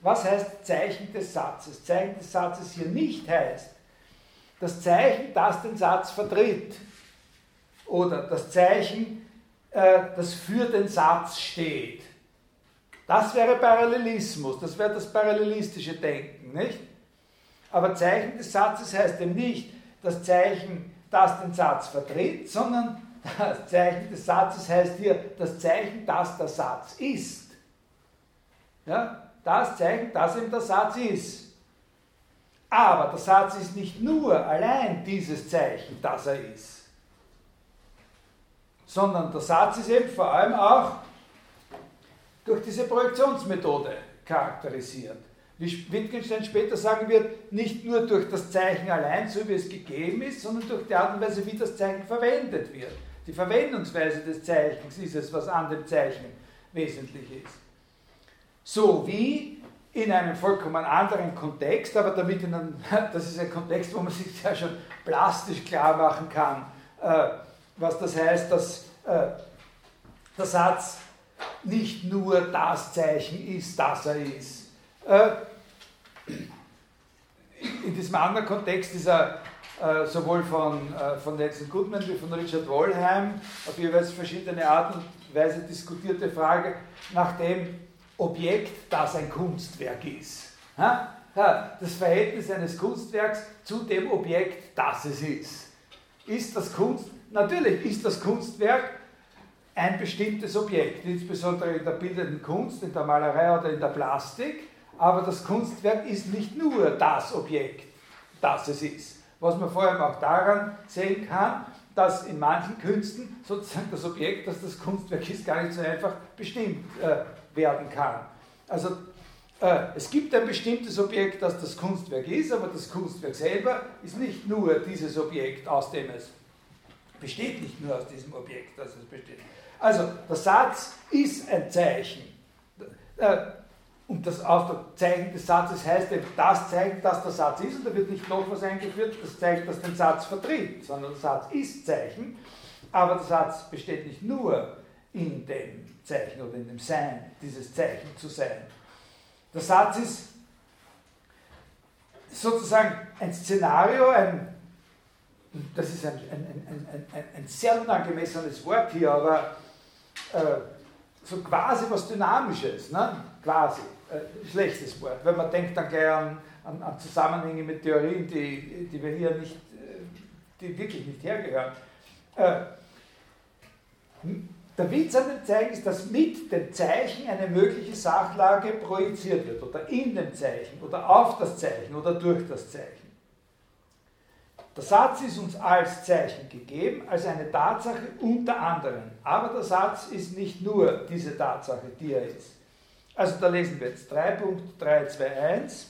[SPEAKER 1] was heißt Zeichen des Satzes? Zeichen des Satzes hier nicht heißt, das Zeichen, das den Satz vertritt. Oder das Zeichen, äh, das für den Satz steht. Das wäre Parallelismus, das wäre das parallelistische Denken, nicht? Aber Zeichen des Satzes heißt eben nicht das Zeichen, das den Satz vertritt, sondern das Zeichen des Satzes heißt hier das Zeichen, das der Satz ist. Ja? das zeigt, dass eben der Satz ist. Aber der Satz ist nicht nur allein dieses Zeichen, dass er ist, sondern der Satz ist eben vor allem auch durch diese Projektionsmethode charakterisiert. Wie Wittgenstein später sagen wird, nicht nur durch das Zeichen allein, so wie es gegeben ist, sondern durch die Art und Weise, wie das Zeichen verwendet wird. Die Verwendungsweise des Zeichens ist es, was an dem Zeichen wesentlich ist. So wie in einem vollkommen anderen Kontext, aber damit in einem, das ist ein Kontext, wo man sich sehr schon plastisch klar machen kann, äh, was das heißt, dass äh, der Satz nicht nur das Zeichen ist, das er ist. Äh, in diesem anderen Kontext ist er äh, sowohl von, äh, von Nelson Goodman wie von Richard Wollheim auf jeweils verschiedene Art und Weise diskutierte Frage nach dem, Objekt, das ein Kunstwerk ist. Das Verhältnis eines Kunstwerks zu dem Objekt, das es ist. Ist das Kunst, natürlich ist das Kunstwerk ein bestimmtes Objekt, insbesondere in der bildenden Kunst, in der Malerei oder in der Plastik, aber das Kunstwerk ist nicht nur das Objekt, das es ist. Was man vor allem auch daran sehen kann, dass in manchen Künsten sozusagen das Objekt, das das Kunstwerk ist, gar nicht so einfach bestimmt äh, werden kann. Also äh, es gibt ein bestimmtes Objekt, das das Kunstwerk ist, aber das Kunstwerk selber ist nicht nur dieses Objekt, aus dem es besteht, nicht nur aus diesem Objekt, das es besteht. Also der Satz ist ein Zeichen. Äh, und das Zeichen des Satzes heißt eben, das Zeichen, dass der Satz ist, und da wird nicht noch was eingeführt, das Zeichen, das den Satz vertritt, sondern der Satz ist Zeichen, aber der Satz besteht nicht nur in dem Zeichen oder in dem Sein, dieses Zeichen zu sein. Der Satz ist sozusagen ein Szenario, ein, das ist ein, ein, ein, ein sehr unangemessenes Wort hier, aber äh, so quasi was Dynamisches, ne? quasi, äh, schlechtes Wort, wenn man denkt dann gleich an, an, an, Zusammenhänge mit Theorien, die, die wir hier nicht, äh, die wirklich nicht hergehören. Äh, der Witz an dem Zeichen ist, dass mit dem Zeichen eine mögliche Sachlage projiziert wird oder in dem Zeichen oder auf das Zeichen oder durch das Zeichen. Der Satz ist uns als Zeichen gegeben, als eine Tatsache unter anderem. Aber der Satz ist nicht nur diese Tatsache, die er ist. Also da lesen wir jetzt 3.321.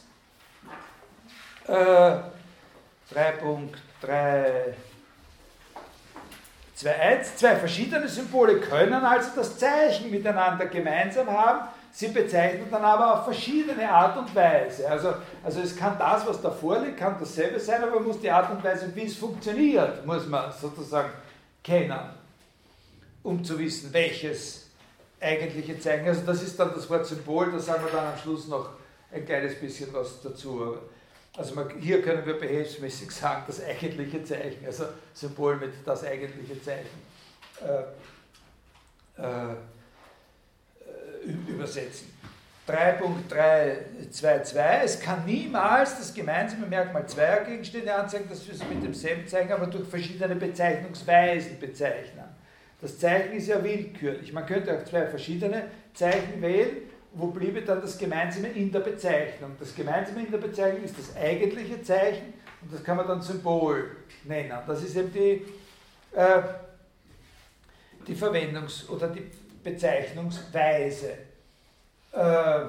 [SPEAKER 1] Äh, 3.3 Zwei, zwei verschiedene Symbole können also das Zeichen miteinander gemeinsam haben, sie bezeichnen dann aber auf verschiedene Art und Weise. Also, also es kann das, was da vorliegt, kann dasselbe sein, aber man muss die Art und Weise, wie es funktioniert, muss man sozusagen kennen, um zu wissen, welches eigentliche Zeichen. Also das ist dann das Wort Symbol, da sagen wir dann am Schluss noch ein kleines bisschen was dazu. Also man, hier können wir behelfsmäßig sagen, das eigentliche Zeichen, also Symbol mit das eigentliche Zeichen äh, äh, übersetzen. 3.322, es kann niemals das gemeinsame Merkmal zweier Gegenstände anzeigen, dass wir sie mit demselben Zeichen, aber durch verschiedene Bezeichnungsweisen bezeichnen. Das Zeichen ist ja willkürlich. Man könnte auch zwei verschiedene Zeichen wählen. Wo bliebe dann das Gemeinsame in der Bezeichnung? Das Gemeinsame in der Bezeichnung ist das eigentliche Zeichen und das kann man dann Symbol nennen. Das ist eben die, äh, die Verwendungs- oder die Bezeichnungsweise. Äh,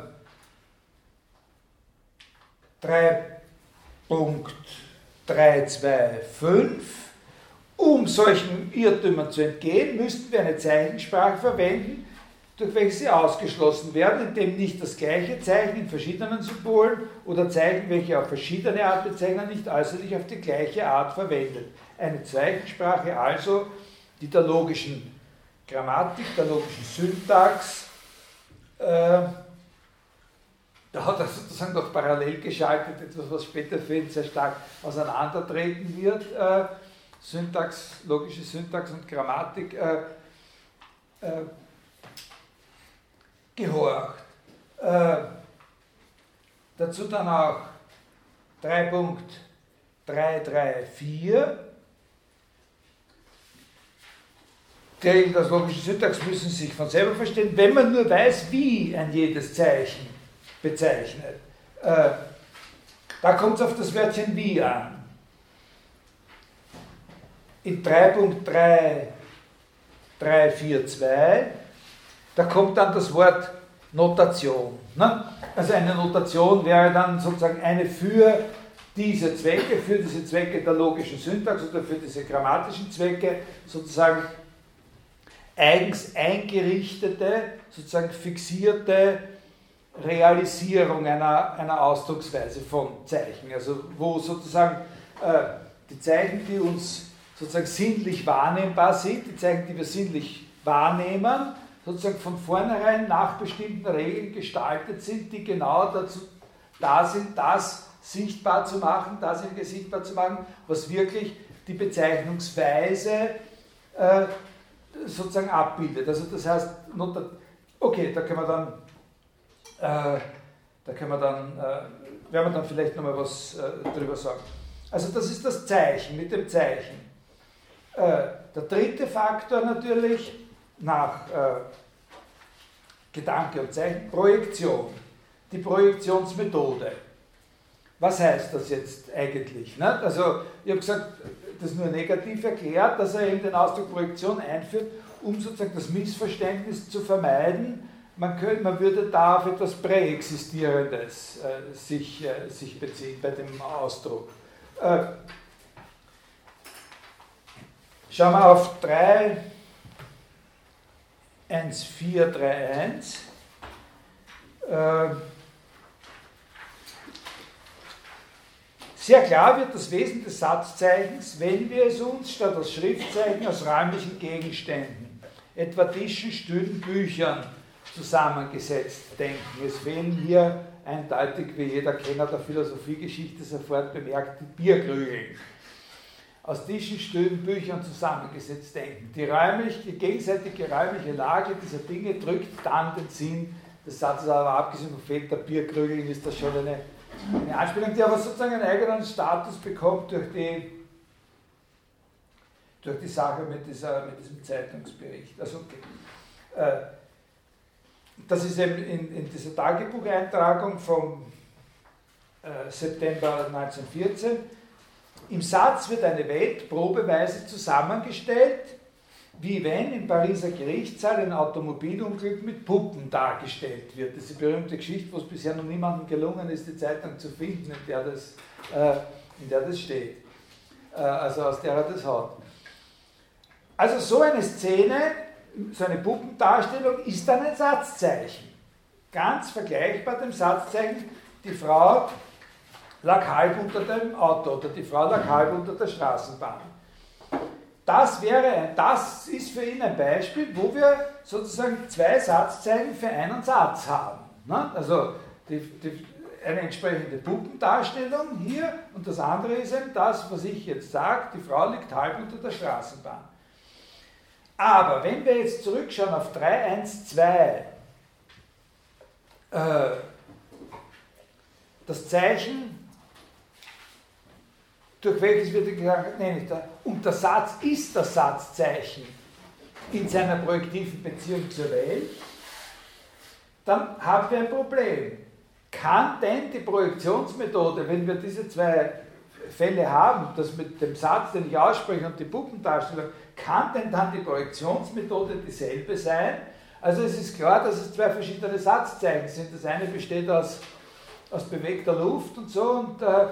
[SPEAKER 1] 3.325 um solchen Irrtümern zu entgehen, müssten wir eine Zeichensprache verwenden, durch welche sie ausgeschlossen werden, indem nicht das gleiche Zeichen in verschiedenen Symbolen oder Zeichen, welche auf verschiedene Art bezeichnen, nicht äußerlich auf die gleiche Art verwendet. Eine Zeichensprache also, die der logischen Grammatik, der logischen Syntax, äh, da hat er sozusagen noch parallel geschaltet, etwas, was später für ihn sehr stark auseinandertreten wird. Äh, Syntax, logische Syntax und Grammatik äh, äh, gehorcht. Äh, dazu dann auch 3.334. Die Regeln des logischen Syntax müssen sich von selber verstehen, wenn man nur weiß, wie ein jedes Zeichen bezeichnet. Äh, da kommt es auf das Wörtchen wie an in 3.342, da kommt dann das Wort Notation. Ne? Also eine Notation wäre dann sozusagen eine für diese Zwecke, für diese Zwecke der logischen Syntax oder für diese grammatischen Zwecke sozusagen eigens eingerichtete, sozusagen fixierte Realisierung einer, einer Ausdrucksweise von Zeichen. Also wo sozusagen äh, die Zeichen, die uns sozusagen sinnlich wahrnehmbar sind, die Zeichen, die wir sinnlich wahrnehmen, sozusagen von vornherein nach bestimmten Regeln gestaltet sind, die genau dazu da sind, das sichtbar zu machen, das sichtbar zu machen, was wirklich die Bezeichnungsweise äh, sozusagen abbildet. Also das heißt, okay, da können wir dann, äh, da können wir dann, äh, werden wir dann vielleicht nochmal was äh, drüber sagen. Also das ist das Zeichen mit dem Zeichen. Äh, der dritte Faktor natürlich nach äh, Gedanke und Zeichen, Projektion, die Projektionsmethode. Was heißt das jetzt eigentlich? Ne? Also, ich habe gesagt, das nur negativ erklärt, dass er eben den Ausdruck Projektion einführt, um sozusagen das Missverständnis zu vermeiden, man, könnte, man würde da auf etwas Präexistierendes äh, sich, äh, sich beziehen bei dem Ausdruck. Äh, Schauen wir auf 3, 1, 4, 3, 1. Sehr klar wird das Wesen des Satzzeichens, wenn wir es uns statt als Schriftzeichen aus räumlichen Gegenständen, etwa Tischen, Stühlen, Büchern, zusammengesetzt denken. Es fehlen hier eindeutig, wie jeder Kenner der Philosophiegeschichte sofort bemerkt, die Bierkrügel aus Tischen, Stühlen, Büchern zusammengesetzt denken. Die, räumlich, die gegenseitige räumliche Lage dieser Dinge drückt dann den Sinn des Satzes, aber abgesehen von der Bierkrügeln ist das schon eine, eine Anspielung, die aber sozusagen einen eigenen Status bekommt durch die, durch die Sache mit, dieser, mit diesem Zeitungsbericht. Also. Äh, das ist eben in, in dieser Tagebucheintragung vom äh, September 1914 im Satz wird eine Welt probeweise zusammengestellt, wie wenn im Pariser Gerichtssaal ein Automobilunglück mit Puppen dargestellt wird. Das ist die berühmte Geschichte, wo es bisher noch niemandem gelungen ist, die Zeitung zu finden, in der das, äh, in der das steht. Äh, also aus der er das hat. Also so eine Szene, so eine Puppendarstellung ist dann ein Satzzeichen. Ganz vergleichbar dem Satzzeichen, die Frau lag halb unter dem Auto oder die Frau lag halb unter der Straßenbahn. Das wäre, das ist für ihn ein Beispiel, wo wir sozusagen zwei Satzzeichen für einen Satz haben. Ne? Also die, die, eine entsprechende Puppendarstellung hier und das andere ist eben das, was ich jetzt sage, die Frau liegt halb unter der Straßenbahn. Aber wenn wir jetzt zurückschauen auf 312, äh, das Zeichen, durch welches wird gesagt, nee, und der Satz ist das Satzzeichen in seiner projektiven Beziehung zur Welt, dann haben wir ein Problem. Kann denn die Projektionsmethode, wenn wir diese zwei Fälle haben, das mit dem Satz, den ich ausspreche und die Puppendarstellung, kann denn dann die Projektionsmethode dieselbe sein? Also es ist klar, dass es zwei verschiedene Satzzeichen sind. Das eine besteht aus, aus bewegter Luft und so und, äh,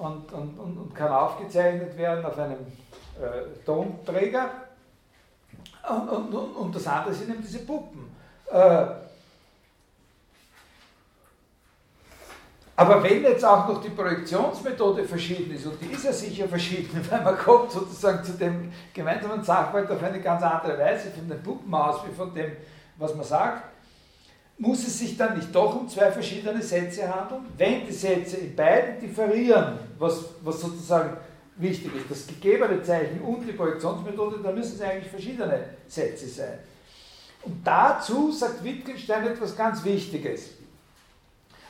[SPEAKER 1] und, und, und, und, kann aufgezeichnet werden auf einem äh, Tonträger. Und, und, das andere sind eben diese Puppen. Äh, Aber wenn jetzt auch noch die Projektionsmethode verschieden ist, und die ist ja sicher verschieden, weil man kommt sozusagen zu dem gemeinsamen Sachverhalt auf eine ganz andere Weise von den Puppen aus, wie von dem, was man sagt, muss es sich dann nicht doch um zwei verschiedene Sätze handeln? Wenn die Sätze in beiden differieren, was, was sozusagen wichtig ist, das gegebene Zeichen und die Projektionsmethode, dann müssen es eigentlich verschiedene Sätze sein. Und dazu sagt Wittgenstein etwas ganz Wichtiges.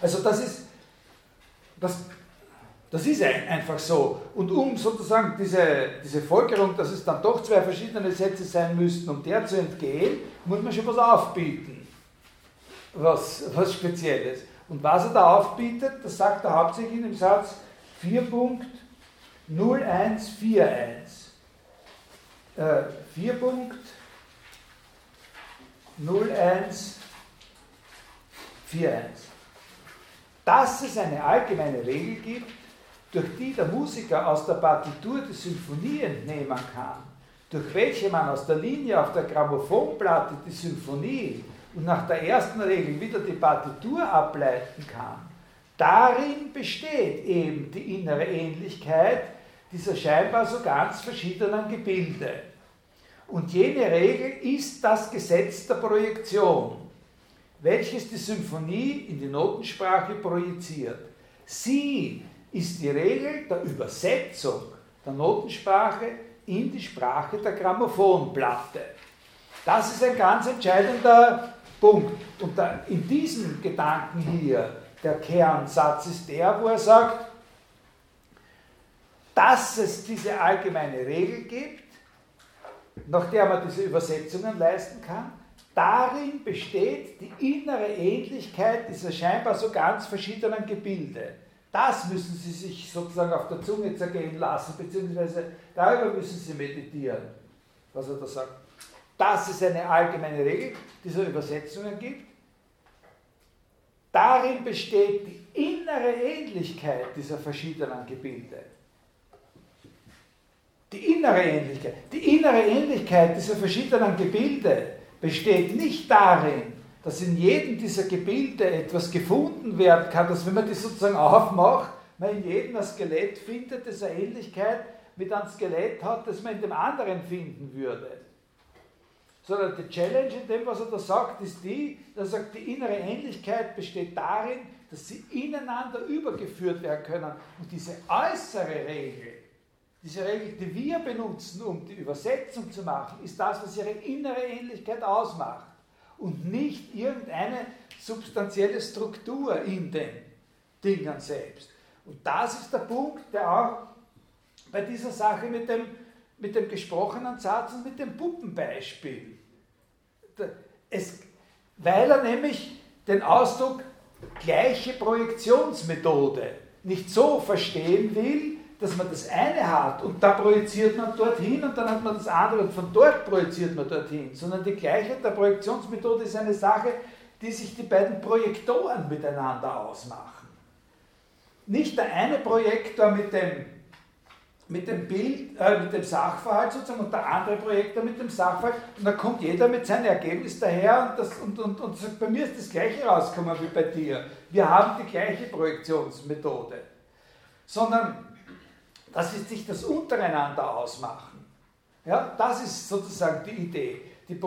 [SPEAKER 1] Also das ist das, das ist einfach so. Und um sozusagen diese, diese Folgerung, dass es dann doch zwei verschiedene Sätze sein müssten, um der zu entgehen, muss man schon was aufbieten. Was, was Spezielles. Und was er da aufbietet, das sagt er hauptsächlich in dem Satz 4.0141. Äh, 4.0141 dass es eine allgemeine Regel gibt, durch die der Musiker aus der Partitur die Symphonie entnehmen kann, durch welche man aus der Linie auf der Grammophonplatte die Symphonie und nach der ersten Regel wieder die Partitur ableiten kann, darin besteht eben die innere Ähnlichkeit dieser scheinbar so ganz verschiedenen Gebilde. Und jene Regel ist das Gesetz der Projektion welches die Symphonie in die Notensprache projiziert. Sie ist die Regel der Übersetzung der Notensprache in die Sprache der Grammophonplatte. Das ist ein ganz entscheidender Punkt. Und da, in diesem Gedanken hier, der Kernsatz ist der, wo er sagt, dass es diese allgemeine Regel gibt, nach der man diese Übersetzungen leisten kann, Darin besteht die innere Ähnlichkeit dieser scheinbar so ganz verschiedenen Gebilde. Das müssen Sie sich sozusagen auf der Zunge zergehen lassen, beziehungsweise darüber müssen Sie meditieren, was er da sagt. Dass es eine allgemeine Regel dieser Übersetzungen gibt. Darin besteht die innere Ähnlichkeit dieser verschiedenen Gebilde. Die innere Ähnlichkeit. Die innere Ähnlichkeit dieser verschiedenen Gebilde besteht nicht darin, dass in jedem dieser Gebilde etwas gefunden werden kann, dass wenn man die sozusagen aufmacht, man in jedem ein Skelett findet, das eine Ähnlichkeit mit einem Skelett hat, das man in dem anderen finden würde. Sondern die Challenge in dem, was er da sagt, ist die, dass er sagt, die innere Ähnlichkeit besteht darin, dass sie ineinander übergeführt werden können. Und diese äußere Regel, diese Regel, die wir benutzen, um die Übersetzung zu machen, ist das, was ihre innere Ähnlichkeit ausmacht und nicht irgendeine substanzielle Struktur in den Dingen selbst. Und das ist der Punkt, der auch bei dieser Sache mit dem, mit dem gesprochenen Satz und mit dem Puppenbeispiel, es, weil er nämlich den Ausdruck gleiche Projektionsmethode nicht so verstehen will, dass man das eine hat und da projiziert man dorthin und dann hat man das andere und von dort projiziert man dorthin, sondern die Gleichheit der Projektionsmethode ist eine Sache, die sich die beiden Projektoren miteinander ausmachen. Nicht der eine Projektor mit dem, mit dem Bild, äh, mit dem Sachverhalt sozusagen und der andere Projektor mit dem Sachverhalt und dann kommt jeder mit seinem Ergebnis daher und, das, und, und, und sagt, bei mir ist das gleiche rausgekommen wie bei dir. Wir haben die gleiche Projektionsmethode. Sondern das ist sich das untereinander ausmachen. Ja, das ist sozusagen die Idee. Die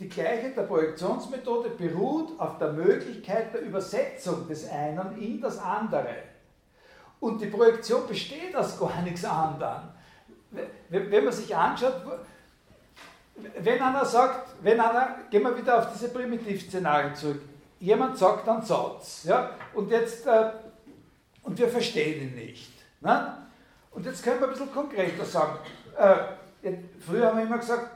[SPEAKER 1] die Gleichheit der Projektionsmethode beruht auf der Möglichkeit der Übersetzung des einen in das andere. Und die Projektion besteht aus gar nichts anderem. Wenn man sich anschaut, wenn einer sagt, wenn einer, gehen wir wieder auf diese Primitivszenarien zurück, jemand sagt einen Satz, ja, und jetzt, äh, und wir verstehen ihn nicht. Ne? Und jetzt können wir ein bisschen konkreter sagen. Äh, früher haben wir immer gesagt,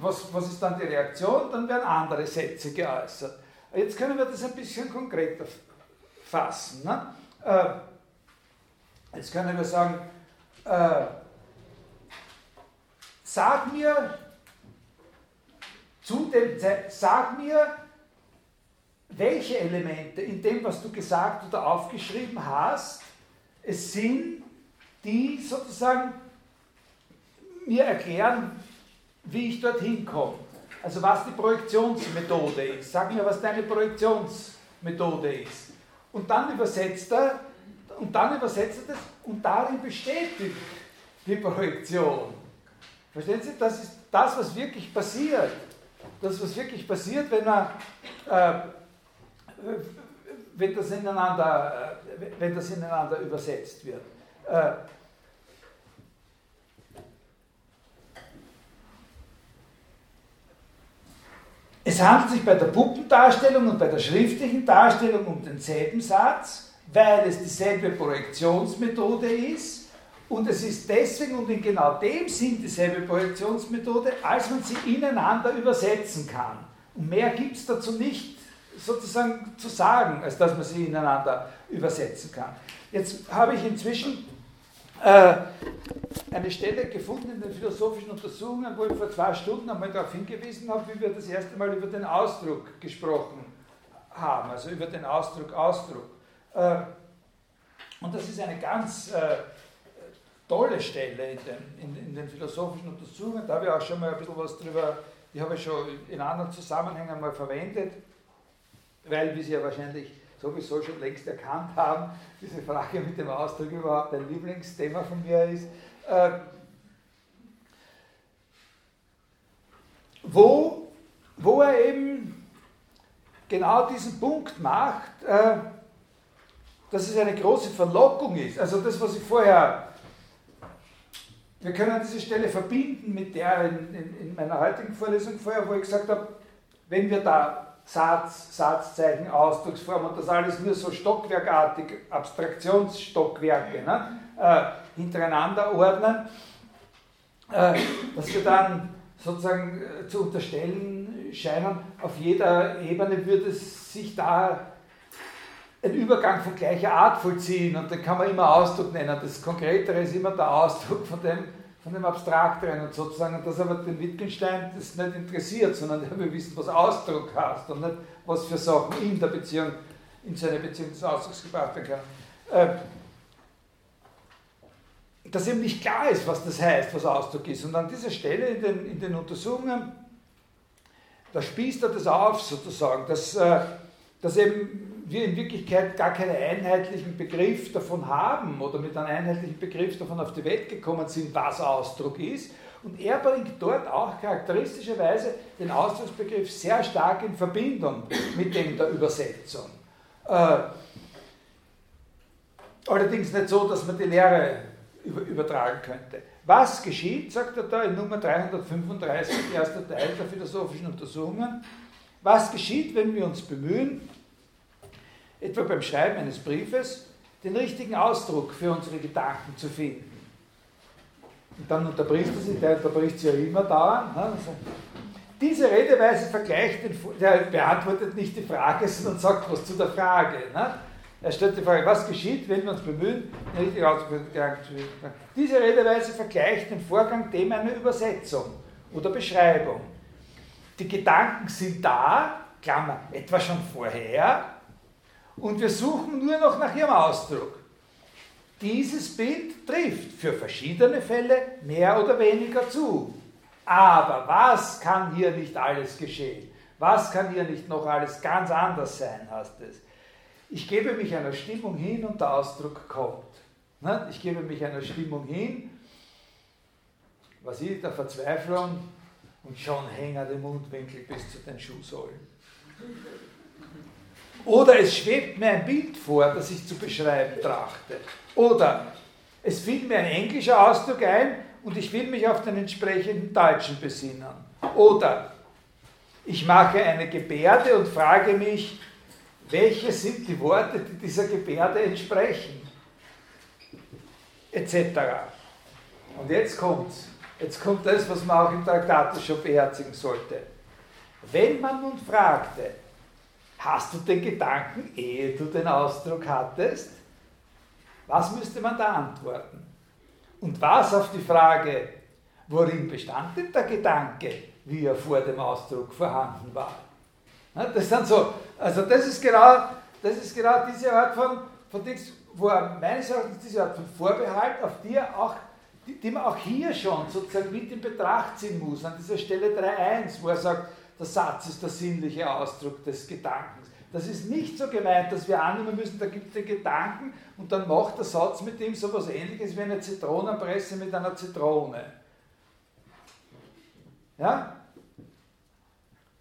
[SPEAKER 1] was, was ist dann die Reaktion? Dann werden andere Sätze geäußert. Jetzt können wir das ein bisschen konkreter fassen. Ne? Äh, jetzt können wir sagen, äh, sag mir zu dem, sag mir, welche Elemente in dem, was du gesagt oder aufgeschrieben hast, es sind, die sozusagen mir erklären, wie ich dorthin komme. Also was die Projektionsmethode ist. Sag mir, was deine Projektionsmethode ist. Und dann übersetzt er, und dann übersetzt er das, und darin bestätigt die Projektion. Verstehen Sie? Das ist das, was wirklich passiert. Das, was wirklich passiert, wenn man äh, wenn das ineinander, äh, wenn das ineinander übersetzt wird. Äh, Es handelt sich bei der Puppendarstellung und bei der schriftlichen Darstellung um denselben Satz, weil es dieselbe Projektionsmethode ist und es ist deswegen und in genau dem Sinn dieselbe Projektionsmethode, als man sie ineinander übersetzen kann. Und mehr gibt es dazu nicht sozusagen zu sagen, als dass man sie ineinander übersetzen kann. Jetzt habe ich inzwischen äh, eine Stelle gefunden in den philosophischen Untersuchungen, wo ich vor zwei Stunden einmal darauf hingewiesen habe, wie wir das erste Mal über den Ausdruck gesprochen haben, also über den Ausdruck Ausdruck. Äh, und das ist eine ganz äh, tolle Stelle in den, in, in den, philosophischen Untersuchungen. Da habe ich auch schon mal ein bisschen was drüber, die habe ich schon in anderen Zusammenhängen mal verwendet weil, wie Sie ja wahrscheinlich sowieso schon längst erkannt haben, diese Frage mit dem Ausdruck überhaupt ein Lieblingsthema von mir ist. Äh, wo, wo er eben genau diesen Punkt macht, äh, dass es eine große Verlockung ist. Also das, was ich vorher, wir können diese Stelle verbinden mit der in, in, in meiner heutigen Vorlesung vorher, wo ich gesagt habe, wenn wir da Satz, Satzzeichen, Ausdrucksform und das alles nur so stockwerkartig, Abstraktionsstockwerke ne, äh, hintereinander ordnen, äh, dass wir dann sozusagen äh, zu unterstellen scheinen, auf jeder Ebene würde es sich da ein Übergang von gleicher Art vollziehen und den kann man immer Ausdruck nennen. Das Konkretere ist immer der Ausdruck von dem, von dem Abstrakteren und sozusagen, und das aber den Wittgenstein das nicht interessiert, sondern er will wissen, was Ausdruck heißt und nicht, was für Sachen in der Beziehung, in seine Beziehung des Ausdrucks gebracht werden kann. Äh, dass eben nicht klar ist, was das heißt, was Ausdruck ist. Und an dieser Stelle in den, in den Untersuchungen, da spießt er das auf sozusagen, dass, äh, dass eben wir in Wirklichkeit gar keinen einheitlichen Begriff davon haben oder mit einem einheitlichen Begriff davon auf die Welt gekommen sind, was Ausdruck ist. Und er bringt dort auch charakteristischerweise den Ausdrucksbegriff sehr stark in Verbindung mit dem der Übersetzung. Äh, allerdings nicht so, dass man die Lehre übertragen könnte. Was geschieht, sagt er da in Nummer 335, erster Teil der philosophischen Untersuchungen, was geschieht, wenn wir uns bemühen, etwa beim Schreiben eines Briefes, den richtigen Ausdruck für unsere Gedanken zu finden. Und dann unterbricht er sich, der unterbricht sich ja immer dauernd. Ne? Also, diese Redeweise vergleicht, den, der beantwortet nicht die Frage, sondern sagt was zu der Frage. Ne? Er stellt die Frage, was geschieht, wenn wir uns bemühen, den richtigen Ausdruck für unsere Gedanken zu finden. Diese Redeweise vergleicht den Vorgang dem einer Übersetzung oder Beschreibung. Die Gedanken sind da, Klammer, etwa schon vorher, und wir suchen nur noch nach ihrem Ausdruck. Dieses Bild trifft für verschiedene Fälle mehr oder weniger zu. Aber was kann hier nicht alles geschehen? Was kann hier nicht noch alles ganz anders sein, heißt es. Ich gebe mich einer Stimmung hin und der Ausdruck kommt. Ne? Ich gebe mich einer Stimmung hin, was ich, der Verzweiflung, Und schon hängen die Mundwinkel bis zu den Schuhsohlen. Oder es schwebt mir ein Bild vor, das ich zu beschreiben trachte. Oder es fiel mir ein englischer Ausdruck ein und ich will mich auf den entsprechenden deutschen besinnen. Oder ich mache eine Gebärde und frage mich, welche sind die Worte, die dieser Gebärde entsprechen? Etc. Und jetzt kommt's. Jetzt kommt das, was man auch im Traktat schon beherzigen sollte. Wenn man nun fragte, hast du den Gedanken, ehe du den Ausdruck hattest? Was müsste man da antworten? Und was auf die Frage, worin bestand denn der Gedanke, wie er vor dem Ausdruck vorhanden war? Das sind so, also das ist genau, das ist genau diese Art von, von Dings, wo er meines Erachtens diese Art von Vorbehalt, auf die auch die, die man auch hier schon sozusagen mit in Betracht ziehen muss, an dieser Stelle 3.1, wo er sagt, der Satz ist der sinnliche Ausdruck des Gedankens. Das ist nicht so gemeint, dass wir annehmen müssen, da gibt es den Gedanken und dann macht der Satz mit ihm so etwas ähnliches wie eine Zitronenpresse mit einer Zitrone. Ja?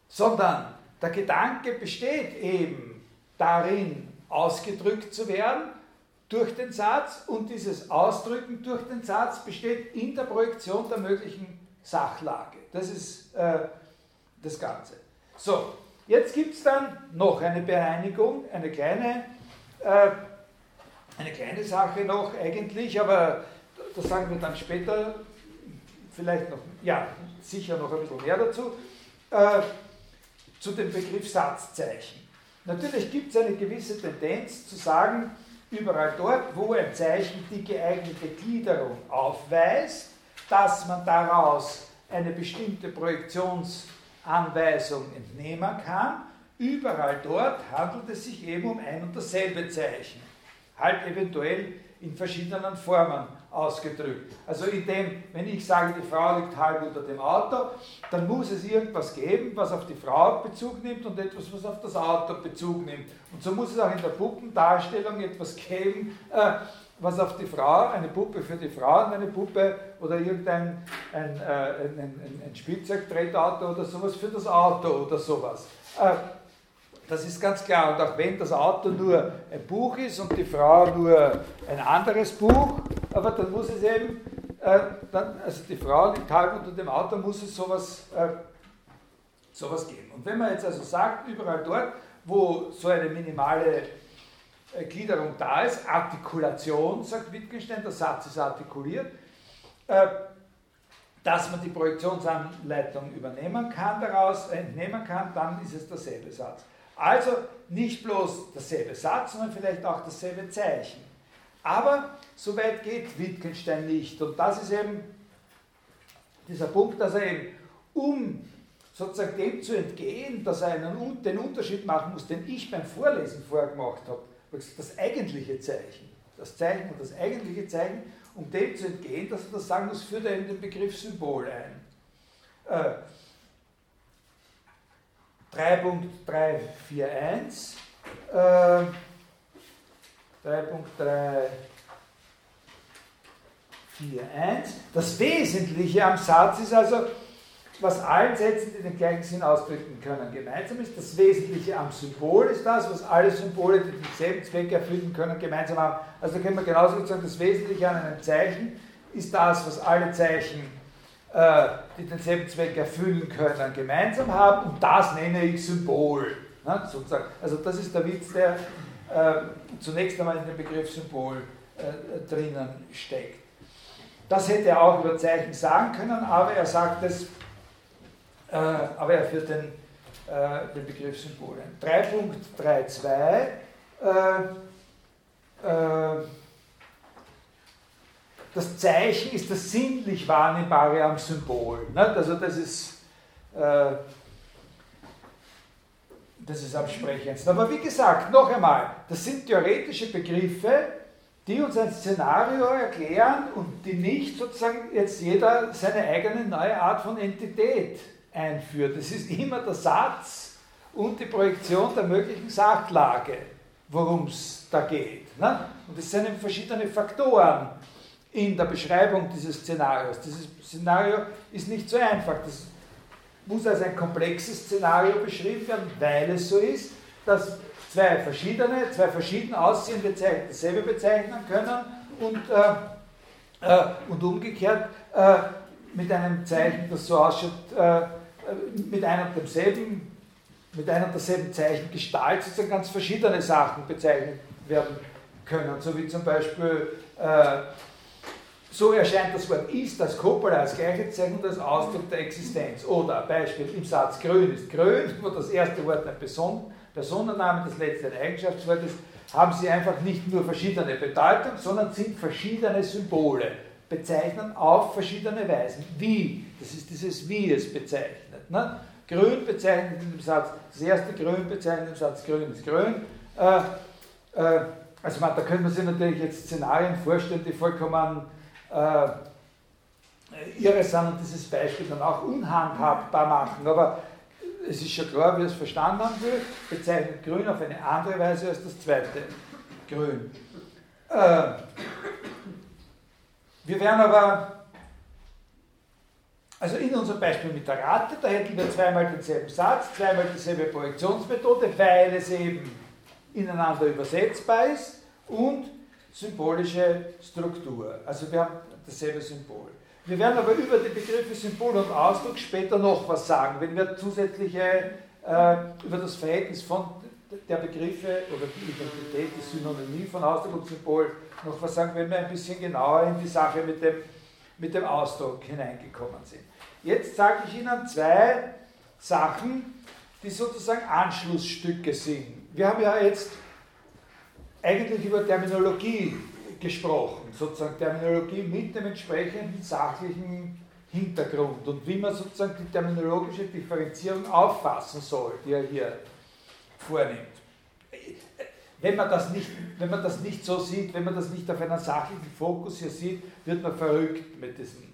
[SPEAKER 1] Sondern der Gedanke besteht eben darin, ausgedrückt zu werden durch den Satz und dieses Ausdrücken durch den Satz besteht in der Projektion der möglichen Sachlage. Das ist äh, das Ganze. So, jetzt gibt es dann noch eine Bereinigung, eine kleine, äh, eine kleine Sache noch eigentlich, aber das sagen wir dann später, vielleicht noch, ja, sicher noch ein bisschen mehr dazu, äh, zu dem Begriff Satzzeichen. Natürlich gibt es eine gewisse Tendenz zu sagen, überall dort, wo ein Zeichen die geeignete Gliederung aufweist, dass man daraus eine bestimmte Projektionsanweisung entnehmen kann. Überall dort handelt es sich eben um ein und dasselbe Zeichen, halt eventuell in verschiedenen Formen ausgedrückt. Also indem, wenn ich sage, die Frau liegt halb unter dem Auto, dann muss es irgendwas geben, was auf die Frau Bezug nimmt und etwas, was auf das Auto Bezug nimmt. Und so muss es auch in der Puppendarstellung etwas geben, äh, was auf die Frau, eine Puppe für die Frau und eine Puppe oder irgendein ein, äh, ein, ein, ein Spielzeugtretauto oder sowas für das Auto oder sowas. Äh, das ist ganz klar. Und auch wenn das Auto nur ein Buch ist und die Frau nur ein anderes Buch, aber dann muss es eben, äh, dann, also die Frau liegt halb unter dem Auto, muss es sowas, sowas geben. Und wenn man jetzt also sagt, überall dort, wo so eine minimale Gliederung da ist, Artikulation, sagt Wittgenstein, der Satz ist artikuliert, äh, dass man die Projektionsanleitung übernehmen kann, daraus entnehmen kann, dann ist es derselbe Satz. Also nicht bloß derselbe Satz, sondern vielleicht auch dasselbe Zeichen. Aber so weit geht Wittgenstein nicht. Und das ist eben dieser Punkt, dass er eben, um sozusagen dem zu entgehen, dass er einen, den Unterschied machen muss, den ich beim Vorlesen vorgemacht habe, das eigentliche Zeichen, das Zeichen und das eigentliche Zeichen, um dem zu entgehen, dass er das sagen muss, führt er eben den Begriff Symbol ein. Äh, 3.341, äh, 3.341. Das Wesentliche am Satz ist also, was allen Sätzen, die den gleichen Sinn ausdrücken können, gemeinsam ist. Das Wesentliche am Symbol ist das, was alle Symbole, die denselben Zweck erfüllen können, gemeinsam haben. Also da können wir genauso sagen, das Wesentliche an einem Zeichen ist das, was alle Zeichen äh, die denselben Zweck erfüllen können, gemeinsam haben und das nenne ich Symbol. Ne, sozusagen. Also das ist der Witz, der äh, zunächst einmal in dem Begriff Symbol äh, drinnen steckt. Das hätte er auch über Zeichen sagen können, aber er sagt es, äh, aber er führt den, äh, den Begriff Symbol ein. 3.32 das Zeichen ist das sinnlich Wahrnehmbare am Symbol. Also das ist, äh, das ist am sprechendsten. Aber wie gesagt, noch einmal, das sind theoretische Begriffe, die uns ein Szenario erklären und die nicht sozusagen jetzt jeder seine eigene neue Art von Entität einführt. Es ist immer der Satz und die Projektion der möglichen Sachlage, worum es da geht. Und es sind verschiedene Faktoren, in der Beschreibung dieses Szenarios. Dieses Szenario ist nicht so einfach. Das muss als ein komplexes Szenario beschrieben werden, weil es so ist, dass zwei verschiedene, zwei verschieden aussehende Zeichen dasselbe bezeichnen können und, äh, äh, und umgekehrt äh, mit einem Zeichen, das so ausschaut, äh, mit einem demselben, mit einer derselben Zeichengestalt sozusagen ganz verschiedene Sachen bezeichnet werden können, so wie zum Beispiel äh, so erscheint das Wort ist als Coppola als Gleichheitszeichen und als Ausdruck der Existenz. Oder Beispiel im Satz grün ist grün, wo das erste Wort ein Person, Personenname, das letzte ein Eigenschaftswort ist, haben sie einfach nicht nur verschiedene Bedeutungen, sondern sind verschiedene Symbole, bezeichnen auf verschiedene Weisen. Wie, das ist dieses Wie es bezeichnet. Ne? Grün bezeichnet in dem Satz, das erste Grün bezeichnet im Satz grün ist grün. Äh, äh, also man, da könnte man sich natürlich jetzt Szenarien vorstellen, die vollkommen äh, irre sind und dieses Beispiel dann auch unhandhabbar machen. Aber es ist schon klar, wie es verstanden haben will, bezeichnet Grün auf eine andere Weise als das zweite Grün. Äh, wir werden aber, also in unserem Beispiel mit der Rate, da hätten wir zweimal denselben Satz, zweimal dieselbe Projektionsmethode, weil es eben ineinander übersetzbar ist und symbolische Struktur. Also wir haben dasselbe Symbol. Wir werden aber über die Begriffe Symbol und Ausdruck später noch was sagen, wenn wir zusätzliche äh, über das Verhältnis von der Begriffe oder die Identität, die Synonymie von Ausdruck und Symbol noch was sagen, wenn wir ein bisschen genauer in die Sache mit dem, mit dem Ausdruck hineingekommen sind. Jetzt sage ich Ihnen zwei Sachen, die sozusagen Anschlussstücke sind. Wir haben ja jetzt eigentlich über Terminologie gesprochen, sozusagen Terminologie mit dem entsprechenden sachlichen Hintergrund und wie man sozusagen die terminologische Differenzierung auffassen soll, die er hier vornimmt. Wenn man, das nicht, wenn man das nicht so sieht, wenn man das nicht auf einen sachlichen Fokus hier sieht, wird man verrückt mit diesen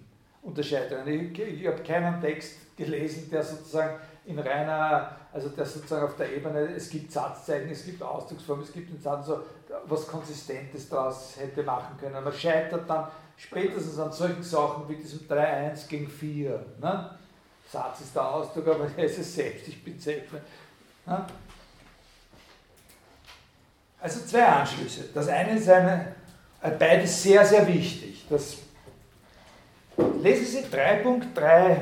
[SPEAKER 1] Unterscheidungen. Ich, ich habe keinen Text gelesen, der sozusagen in reiner, also der sozusagen auf der Ebene, es gibt Satzzeichen, es gibt Ausdrucksformen, es gibt den Satz, so was Konsistentes daraus hätte machen können. Man scheitert dann spätestens an solchen Sachen wie diesem 3-1 gegen 4. Ne? Satz ist der Ausdruck, aber der ist es selbst, ich bin selbst. Ne? Also zwei Anschlüsse. Das eine ist eine, äh, beides sehr, sehr wichtig. Das, lesen Sie 3.3.1.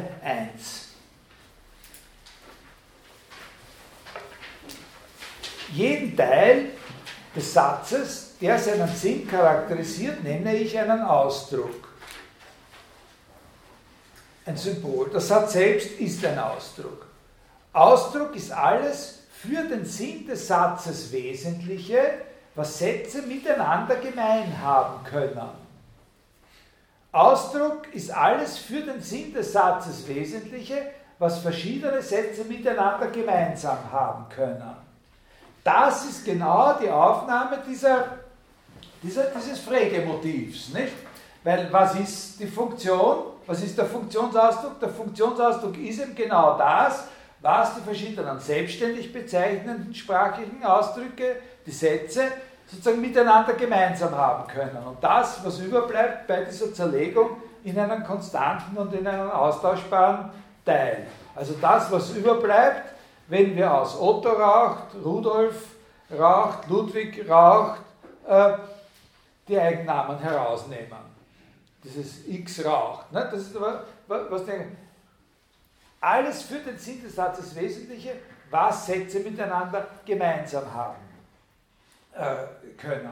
[SPEAKER 1] Jeden Teil des Satzes, der seinen Sinn charakterisiert, nenne ich einen Ausdruck. Ein Symbol. Der Satz selbst ist ein Ausdruck. Ausdruck ist alles für den Sinn des Satzes Wesentliche, was Sätze miteinander gemein haben können. Ausdruck ist alles für den Sinn des Satzes Wesentliche, was verschiedene Sätze miteinander gemeinsam haben können. Das ist genau die Aufnahme dieser, dieser, dieses Frege-Motivs, nicht? Weil was ist die Funktion? Was ist der Funktionsausdruck? Der Funktionsausdruck ist eben genau das, was die verschiedenen selbstständig bezeichnenden sprachlichen Ausdrücke, die Sätze, sozusagen miteinander gemeinsam haben können. Und das, was überbleibt bei dieser Zerlegung in einen konstanten und in einen austauschbaren Teil. Also das, was überbleibt, wenn wir aus Otto raucht, Rudolf raucht, Ludwig raucht, äh, die Eigennamen herausnehmen. Dieses X raucht. Ne? Das ist aber, was der, alles für den Sinn des Satzes Wesentliche, was Sätze miteinander gemeinsam haben äh, können.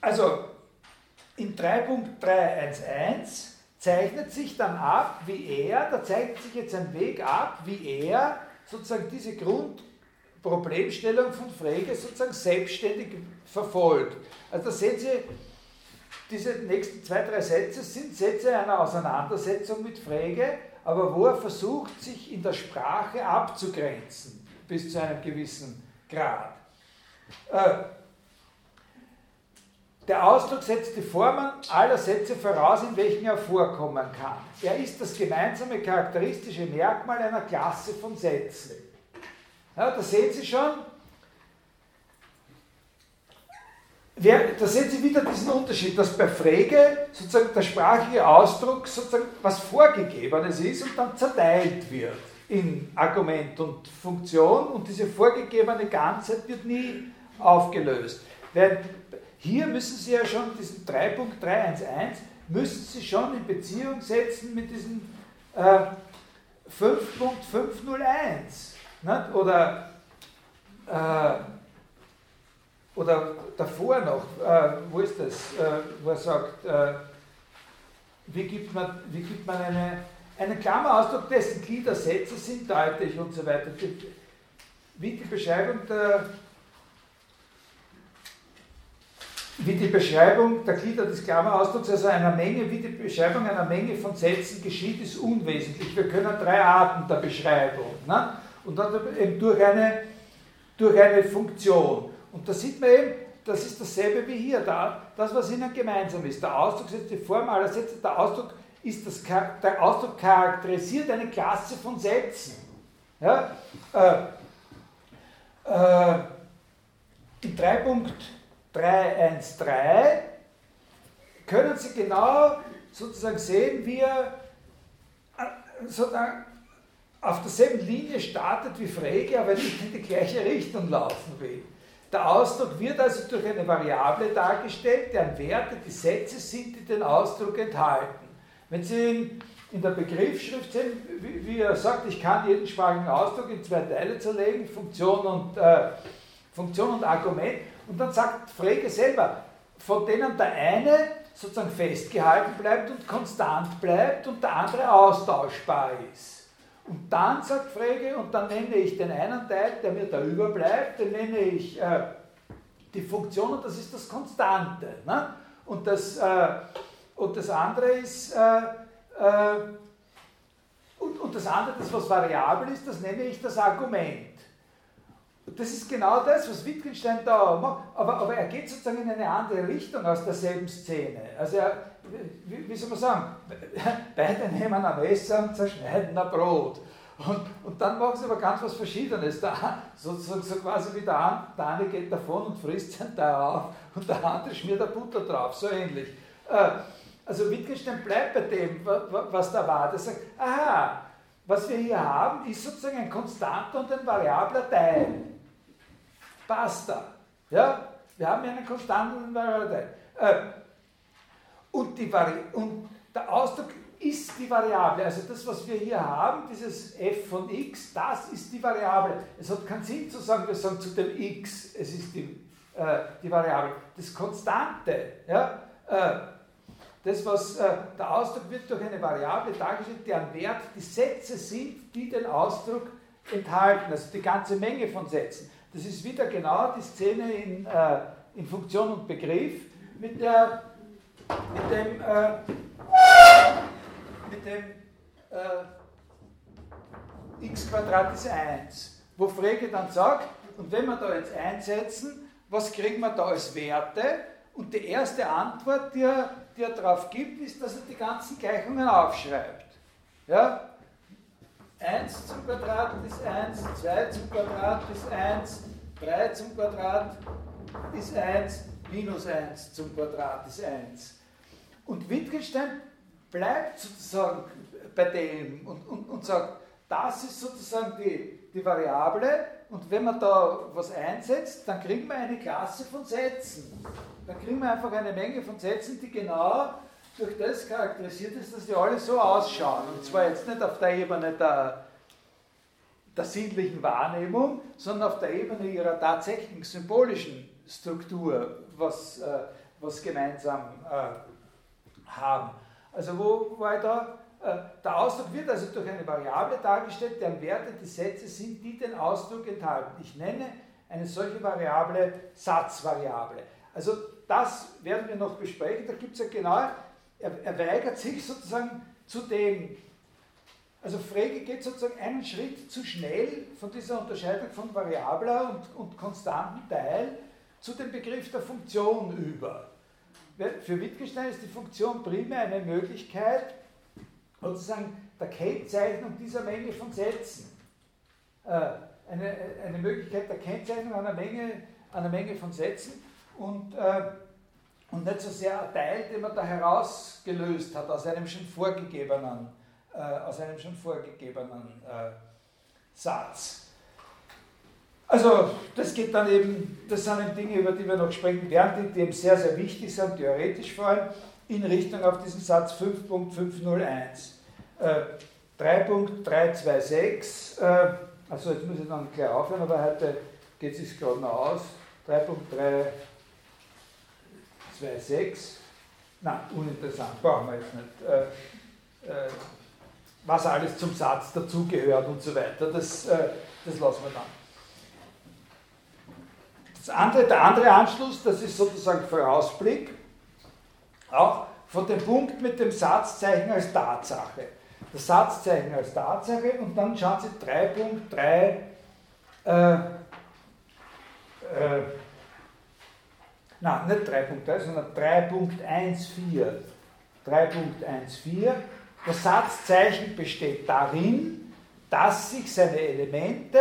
[SPEAKER 1] Also in 3.311 zeichnet sich dann ab, wie er, da zeigt sich jetzt ein Weg ab, wie er sozusagen diese Grundproblemstellung von Frege sozusagen selbstständig verfolgt. Also da sehen Sie, diese nächsten zwei, drei Sätze sind Sätze einer Auseinandersetzung mit Frege, aber wo er versucht, sich in der Sprache abzugrenzen, bis zu einem gewissen Grad. Äh, der Ausdruck setzt die Formen aller Sätze voraus, in welchen er vorkommen kann. Er ist das gemeinsame charakteristische Merkmal einer Klasse von Sätzen. Ja, da sehen Sie schon, da sehen Sie wieder diesen Unterschied, dass bei Frege sozusagen der sprachliche Ausdruck sozusagen was Vorgegebenes ist und dann zerteilt wird in Argument und Funktion und diese vorgegebene Ganzheit wird nie aufgelöst. Weil hier müssen Sie ja schon diesen 3.311 müssen Sie schon in Beziehung setzen mit diesem äh, 5.501 nicht? oder äh, oder davor noch, äh, wo ist das, äh, wo er sagt, äh, wie gibt man, wie gibt man eine, einen Klammerausdruck, dessen Gliedersätze sind deutlich und so weiter. Wie die Beschreibung der, wie die Beschreibung der Glieder des Klammerausdrucks, also einer Menge, wie die Beschreibung einer Menge von Sätzen geschieht, ist unwesentlich. Wir können drei Arten der Beschreibung. Ne? Und dann eben durch eine, durch eine Funktion. Und da sieht man eben, das ist dasselbe wie hier, da, das, was ihnen gemeinsam ist. Der Ausdruck setzt die Form aller Sätze, der Ausdruck, ist das, der Ausdruck charakterisiert eine Klasse von Sätzen. Ja? Äh, äh, in 3.313 können Sie genau sozusagen sehen, wie er äh, sozusagen auf derselben Linie startet wie Frege, aber nicht in die gleiche Richtung laufen will. Der Ausdruck wird also durch eine Variable dargestellt, deren Werte die Sätze sind, die den Ausdruck enthalten. Wenn Sie in, in der Begriffsschrift sehen, wie, wie, er sagt, ich kann jeden sprachigen Ausdruck in zwei Teile zerlegen, Funktion und, äh, Funktion und Argument, und dann sagt Frege selber, von denen der eine sozusagen festgehalten bleibt und konstant bleibt und der andere austauschbar ist. Und dann sagt Frege, und dann nenne ich den einen Teil, der mir da überbleibt, den nenne ich äh, die Funktion und das ist das Konstante. Ne? Und, das, äh, und das andere ist, äh, äh, und, und das andere, das was variabel ist, das nenne ich das Argument. Das ist genau das, was Wittgenstein da macht, aber, aber er geht sozusagen in eine andere Richtung aus derselben Szene. Also er, wie, wie soll man sagen, beide nehmen ein Messer und zerschneiden ein Brot. Und, und dann machen sie aber ganz was Verschiedenes. Da, so, so, so quasi wie der, der eine geht davon und frisst sein Teil auf und der andere schmiert der Butter drauf, so ähnlich. Äh, also Wittgenstein bleibt bei dem, was da war. Der sagt, aha, was wir hier haben, ist sozusagen ein konstanter und ein variabler Teil. Basta. Ja? Wir haben hier einen konstanten und einen variablen Teil. Äh, und, die Vari und der Ausdruck ist die Variable. Also das, was wir hier haben, dieses f von x, das ist die Variable. Es hat keinen Sinn zu sagen, wir sagen zu dem x, es ist die, äh, die Variable. Das Konstante, ja, äh, das, was äh, der Ausdruck wird durch eine Variable dargestellt, deren Wert die Sätze sind, die den Ausdruck enthalten, also die ganze Menge von Sätzen. Das ist wieder genau die Szene in, äh, in Funktion und Begriff, mit der mit dem, äh, mit dem äh, x Quadrat ist 1, wo Frege dann sagt, und wenn wir da jetzt einsetzen, was kriegen wir da als Werte? Und die erste Antwort, die er, die er darauf gibt, ist, dass er die ganzen Gleichungen aufschreibt. Ja? 1 zum Quadrat ist 1, 2 zum Quadrat ist 1, 3 zum Quadrat ist 1, minus 1 zum Quadrat ist 1. Und Wittgenstein bleibt sozusagen bei dem und, und, und sagt, das ist sozusagen die, die Variable und wenn man da was einsetzt, dann kriegen wir eine Klasse von Sätzen. Dann kriegen wir einfach eine Menge von Sätzen, die genau durch das charakterisiert ist, dass die alle so ausschauen. Und zwar jetzt nicht auf der Ebene der, der sinnlichen Wahrnehmung, sondern auf der Ebene ihrer tatsächlichen symbolischen Struktur, was, äh, was gemeinsam äh, haben. Also wo war ich da? Äh, der Ausdruck wird also durch eine Variable dargestellt, deren Werte die Sätze sind, die den Ausdruck enthalten. Ich nenne eine solche Variable Satzvariable. Also das werden wir noch besprechen. Da gibt es ja genau, er, er, weigert sich sozusagen zu dem, also Frege geht sozusagen einen Schritt zu schnell von dieser Unterscheidung von variabler und, und konstanten Teil zu dem Begriff der Funktion über für Wittgenstein ist die Funktion primär eine Möglichkeit, sozusagen der Kennzeichnung dieser Menge von Sätzen. Äh, eine, eine Möglichkeit der Kennzeichnung einer Menge, einer Menge von Sätzen. und, äh, und nicht so sehr ein Teil, den man da herausgelöst hat aus einem schon vorgegebenen, äh, aus einem schon vorgegebenen äh, Satz. Also das geht dann eben, das sind eben Dinge, über die wir noch sprechen werden, die, eben sehr, sehr wichtig sind, theoretisch vor allem, in Richtung auf diesen Satz 5.501. Äh, 3.326, äh, also jetzt muss ich dann gleich aufhören, aber heute geht es sich gerade noch aus. 3.326, nein, uninteressant, brauchen wir jetzt nicht. Äh, äh, was alles zum Satz dazugehört und so weiter, das, äh, das lassen wir dann. Andere, der andere Anschluss, das ist sozusagen Vorausblick, auch von dem Punkt mit dem Satzzeichen als Tatsache. Das Satzzeichen als Tatsache und dann schauen Sie 3.3 äh, äh, nein, nicht 3.3, sondern 3.14. 3.14. Das Satzzeichen besteht darin, dass sich seine Elemente,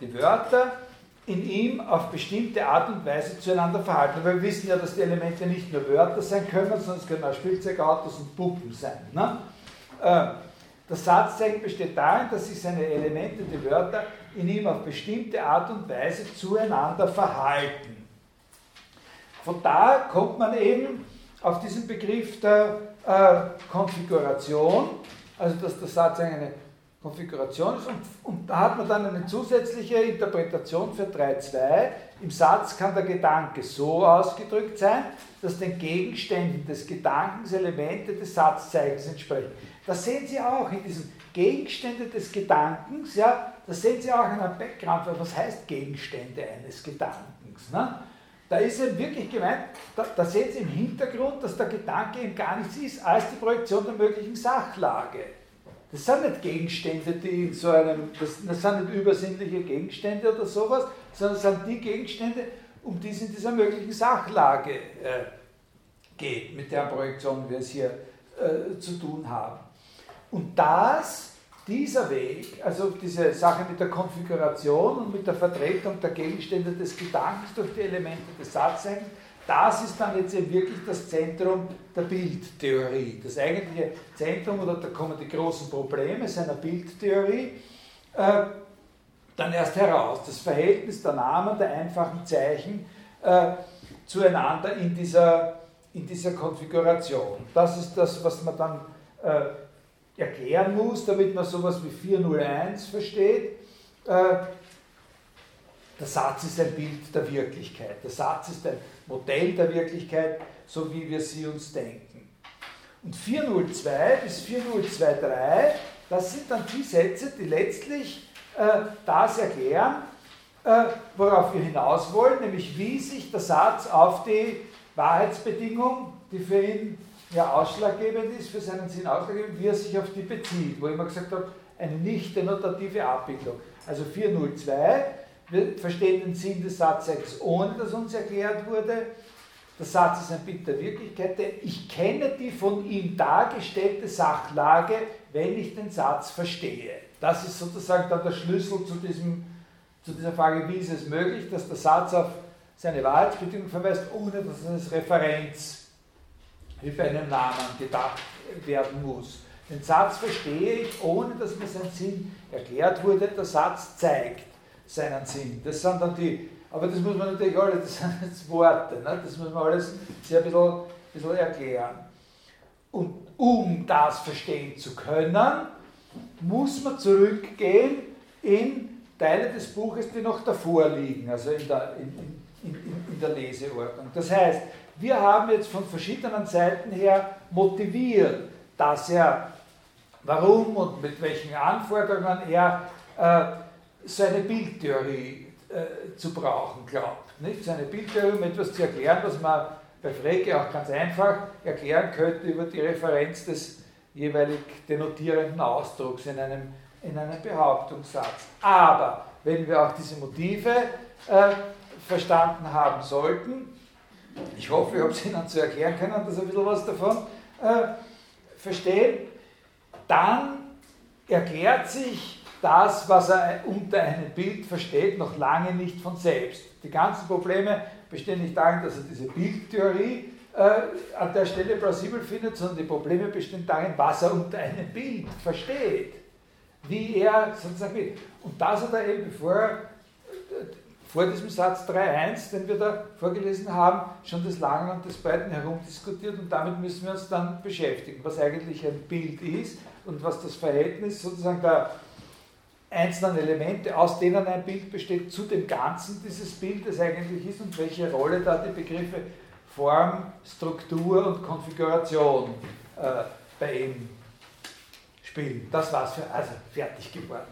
[SPEAKER 1] die Wörter, in ihm auf bestimmte Art und Weise zueinander verhalten. Weil wir wissen ja, dass die Elemente nicht nur Wörter sein können, sondern es können auch Spielzeugautos und Puppen sein. Ne? Äh, das Satzzeichen besteht darin, dass sich seine Elemente, die Wörter, in ihm auf bestimmte Art und Weise zueinander verhalten. Von da kommt man eben auf diesen Begriff der äh, Konfiguration, also dass der Satzzeichen eine Konfiguration ist. Und, und, da hat man dann eine zusätzliche Interpretation für 3.2. Im Satz kann der Gedanke so ausgedrückt sein, dass den Gegenständen des Gedankens Elemente des Satzzeichens entsprechen. Das sehen Sie auch in diesen Gegenstände des Gedankens, ja, das sehen Sie auch in einem Background, was heißt Gegenstände eines Gedankens. Ne? Da ist eben wirklich gemeint, da, da sehen Sie im Hintergrund, dass der Gedanke eben gar nichts ist als die Projektion der möglichen Sachlage. Das sind nicht Gegenstände, die in so einem, das, das sind nicht übersinnliche Gegenstände oder sowas, sondern das sind die Gegenstände, um die es in dieser möglichen Sachlage äh, geht, mit der Projektion wir es hier äh, zu tun haben. Und das, dieser Weg, also diese Sache mit der Konfiguration und mit der Vertretung der Gegenstände des Gedankens durch die Elemente des Satzes, das ist dann jetzt eben wirklich das Zentrum der Bildtheorie. Das eigentliche Zentrum, oder da kommen die großen Probleme seiner Bildtheorie äh, dann erst heraus. Das Verhältnis der Namen, der einfachen Zeichen äh, zueinander in dieser, in dieser Konfiguration. Das ist das, was man dann äh, erklären muss, damit man sowas wie 401 versteht. Äh, der Satz ist ein Bild der Wirklichkeit. Der Satz ist ein Modell der Wirklichkeit, so wie wir sie uns denken. Und 402 bis 4023, das sind dann die Sätze, die letztlich äh, das erklären, äh, worauf wir hinaus wollen, nämlich wie sich der Satz auf die Wahrheitsbedingung, die für ihn ja ausschlaggebend ist, für seinen Sinn ausschlaggebend, wie er sich auf die bezieht, wo ich immer gesagt habe, eine nicht denotative Abbildung. Also 402 wir verstehen den Sinn des Satzes, ohne dass uns erklärt wurde. Der Satz ist ein Bild der Wirklichkeit, denn ich kenne die von ihm dargestellte Sachlage, wenn ich den Satz verstehe. Das ist sozusagen dann der Schlüssel zu, diesem, zu dieser Frage, wie ist es möglich, dass der Satz auf seine Wahrheitsbedingung verweist, ohne dass es als Referenz wie bei einem Namen gedacht werden muss. Den Satz verstehe ich, ohne dass mir sein Sinn erklärt wurde. Der Satz zeigt seinen Sinn. Das sind dann die, aber das muss man natürlich alle, das sind jetzt Worte, ne? das muss man alles sehr ein bisschen, bisschen erklären. Und um das verstehen zu können, muss man zurückgehen in Teile des Buches, die noch davor liegen, also in der, in, in, in der Leseordnung. Das heißt, wir haben jetzt von verschiedenen Seiten her motiviert, dass er, warum und mit welchen Anforderungen er äh, so eine Bildtheorie äh, zu brauchen glaubt. Nicht? So eine Bildtheorie, um etwas zu erklären, was man bei Frege auch ganz einfach erklären könnte über die Referenz des jeweilig denotierenden Ausdrucks in einem, in einem Behauptungssatz. Aber wenn wir auch diese Motive äh, verstanden haben sollten, ich hoffe, ich habe es Ihnen zu erklären können, dass Sie ein bisschen was davon äh, verstehen, dann erklärt sich das, was er unter einem Bild versteht, noch lange nicht von selbst. Die ganzen Probleme bestehen nicht darin, dass er diese Bildtheorie äh, an der Stelle plausibel findet, sondern die Probleme bestehen darin, was er unter einem Bild versteht. Wie er sozusagen will. Und das hat er eben, bevor vor diesem Satz 3.1, den wir da vorgelesen haben, schon des Langen und des Breiten herumdiskutiert und damit müssen wir uns dann beschäftigen, was eigentlich ein Bild ist und was das Verhältnis sozusagen der einzelnen Elemente, aus denen ein Bild besteht, zu dem Ganzen dieses Bildes eigentlich ist und welche Rolle da die Begriffe Form, Struktur und Konfiguration äh, bei ihm spielen. Das war's für, also fertig geworden.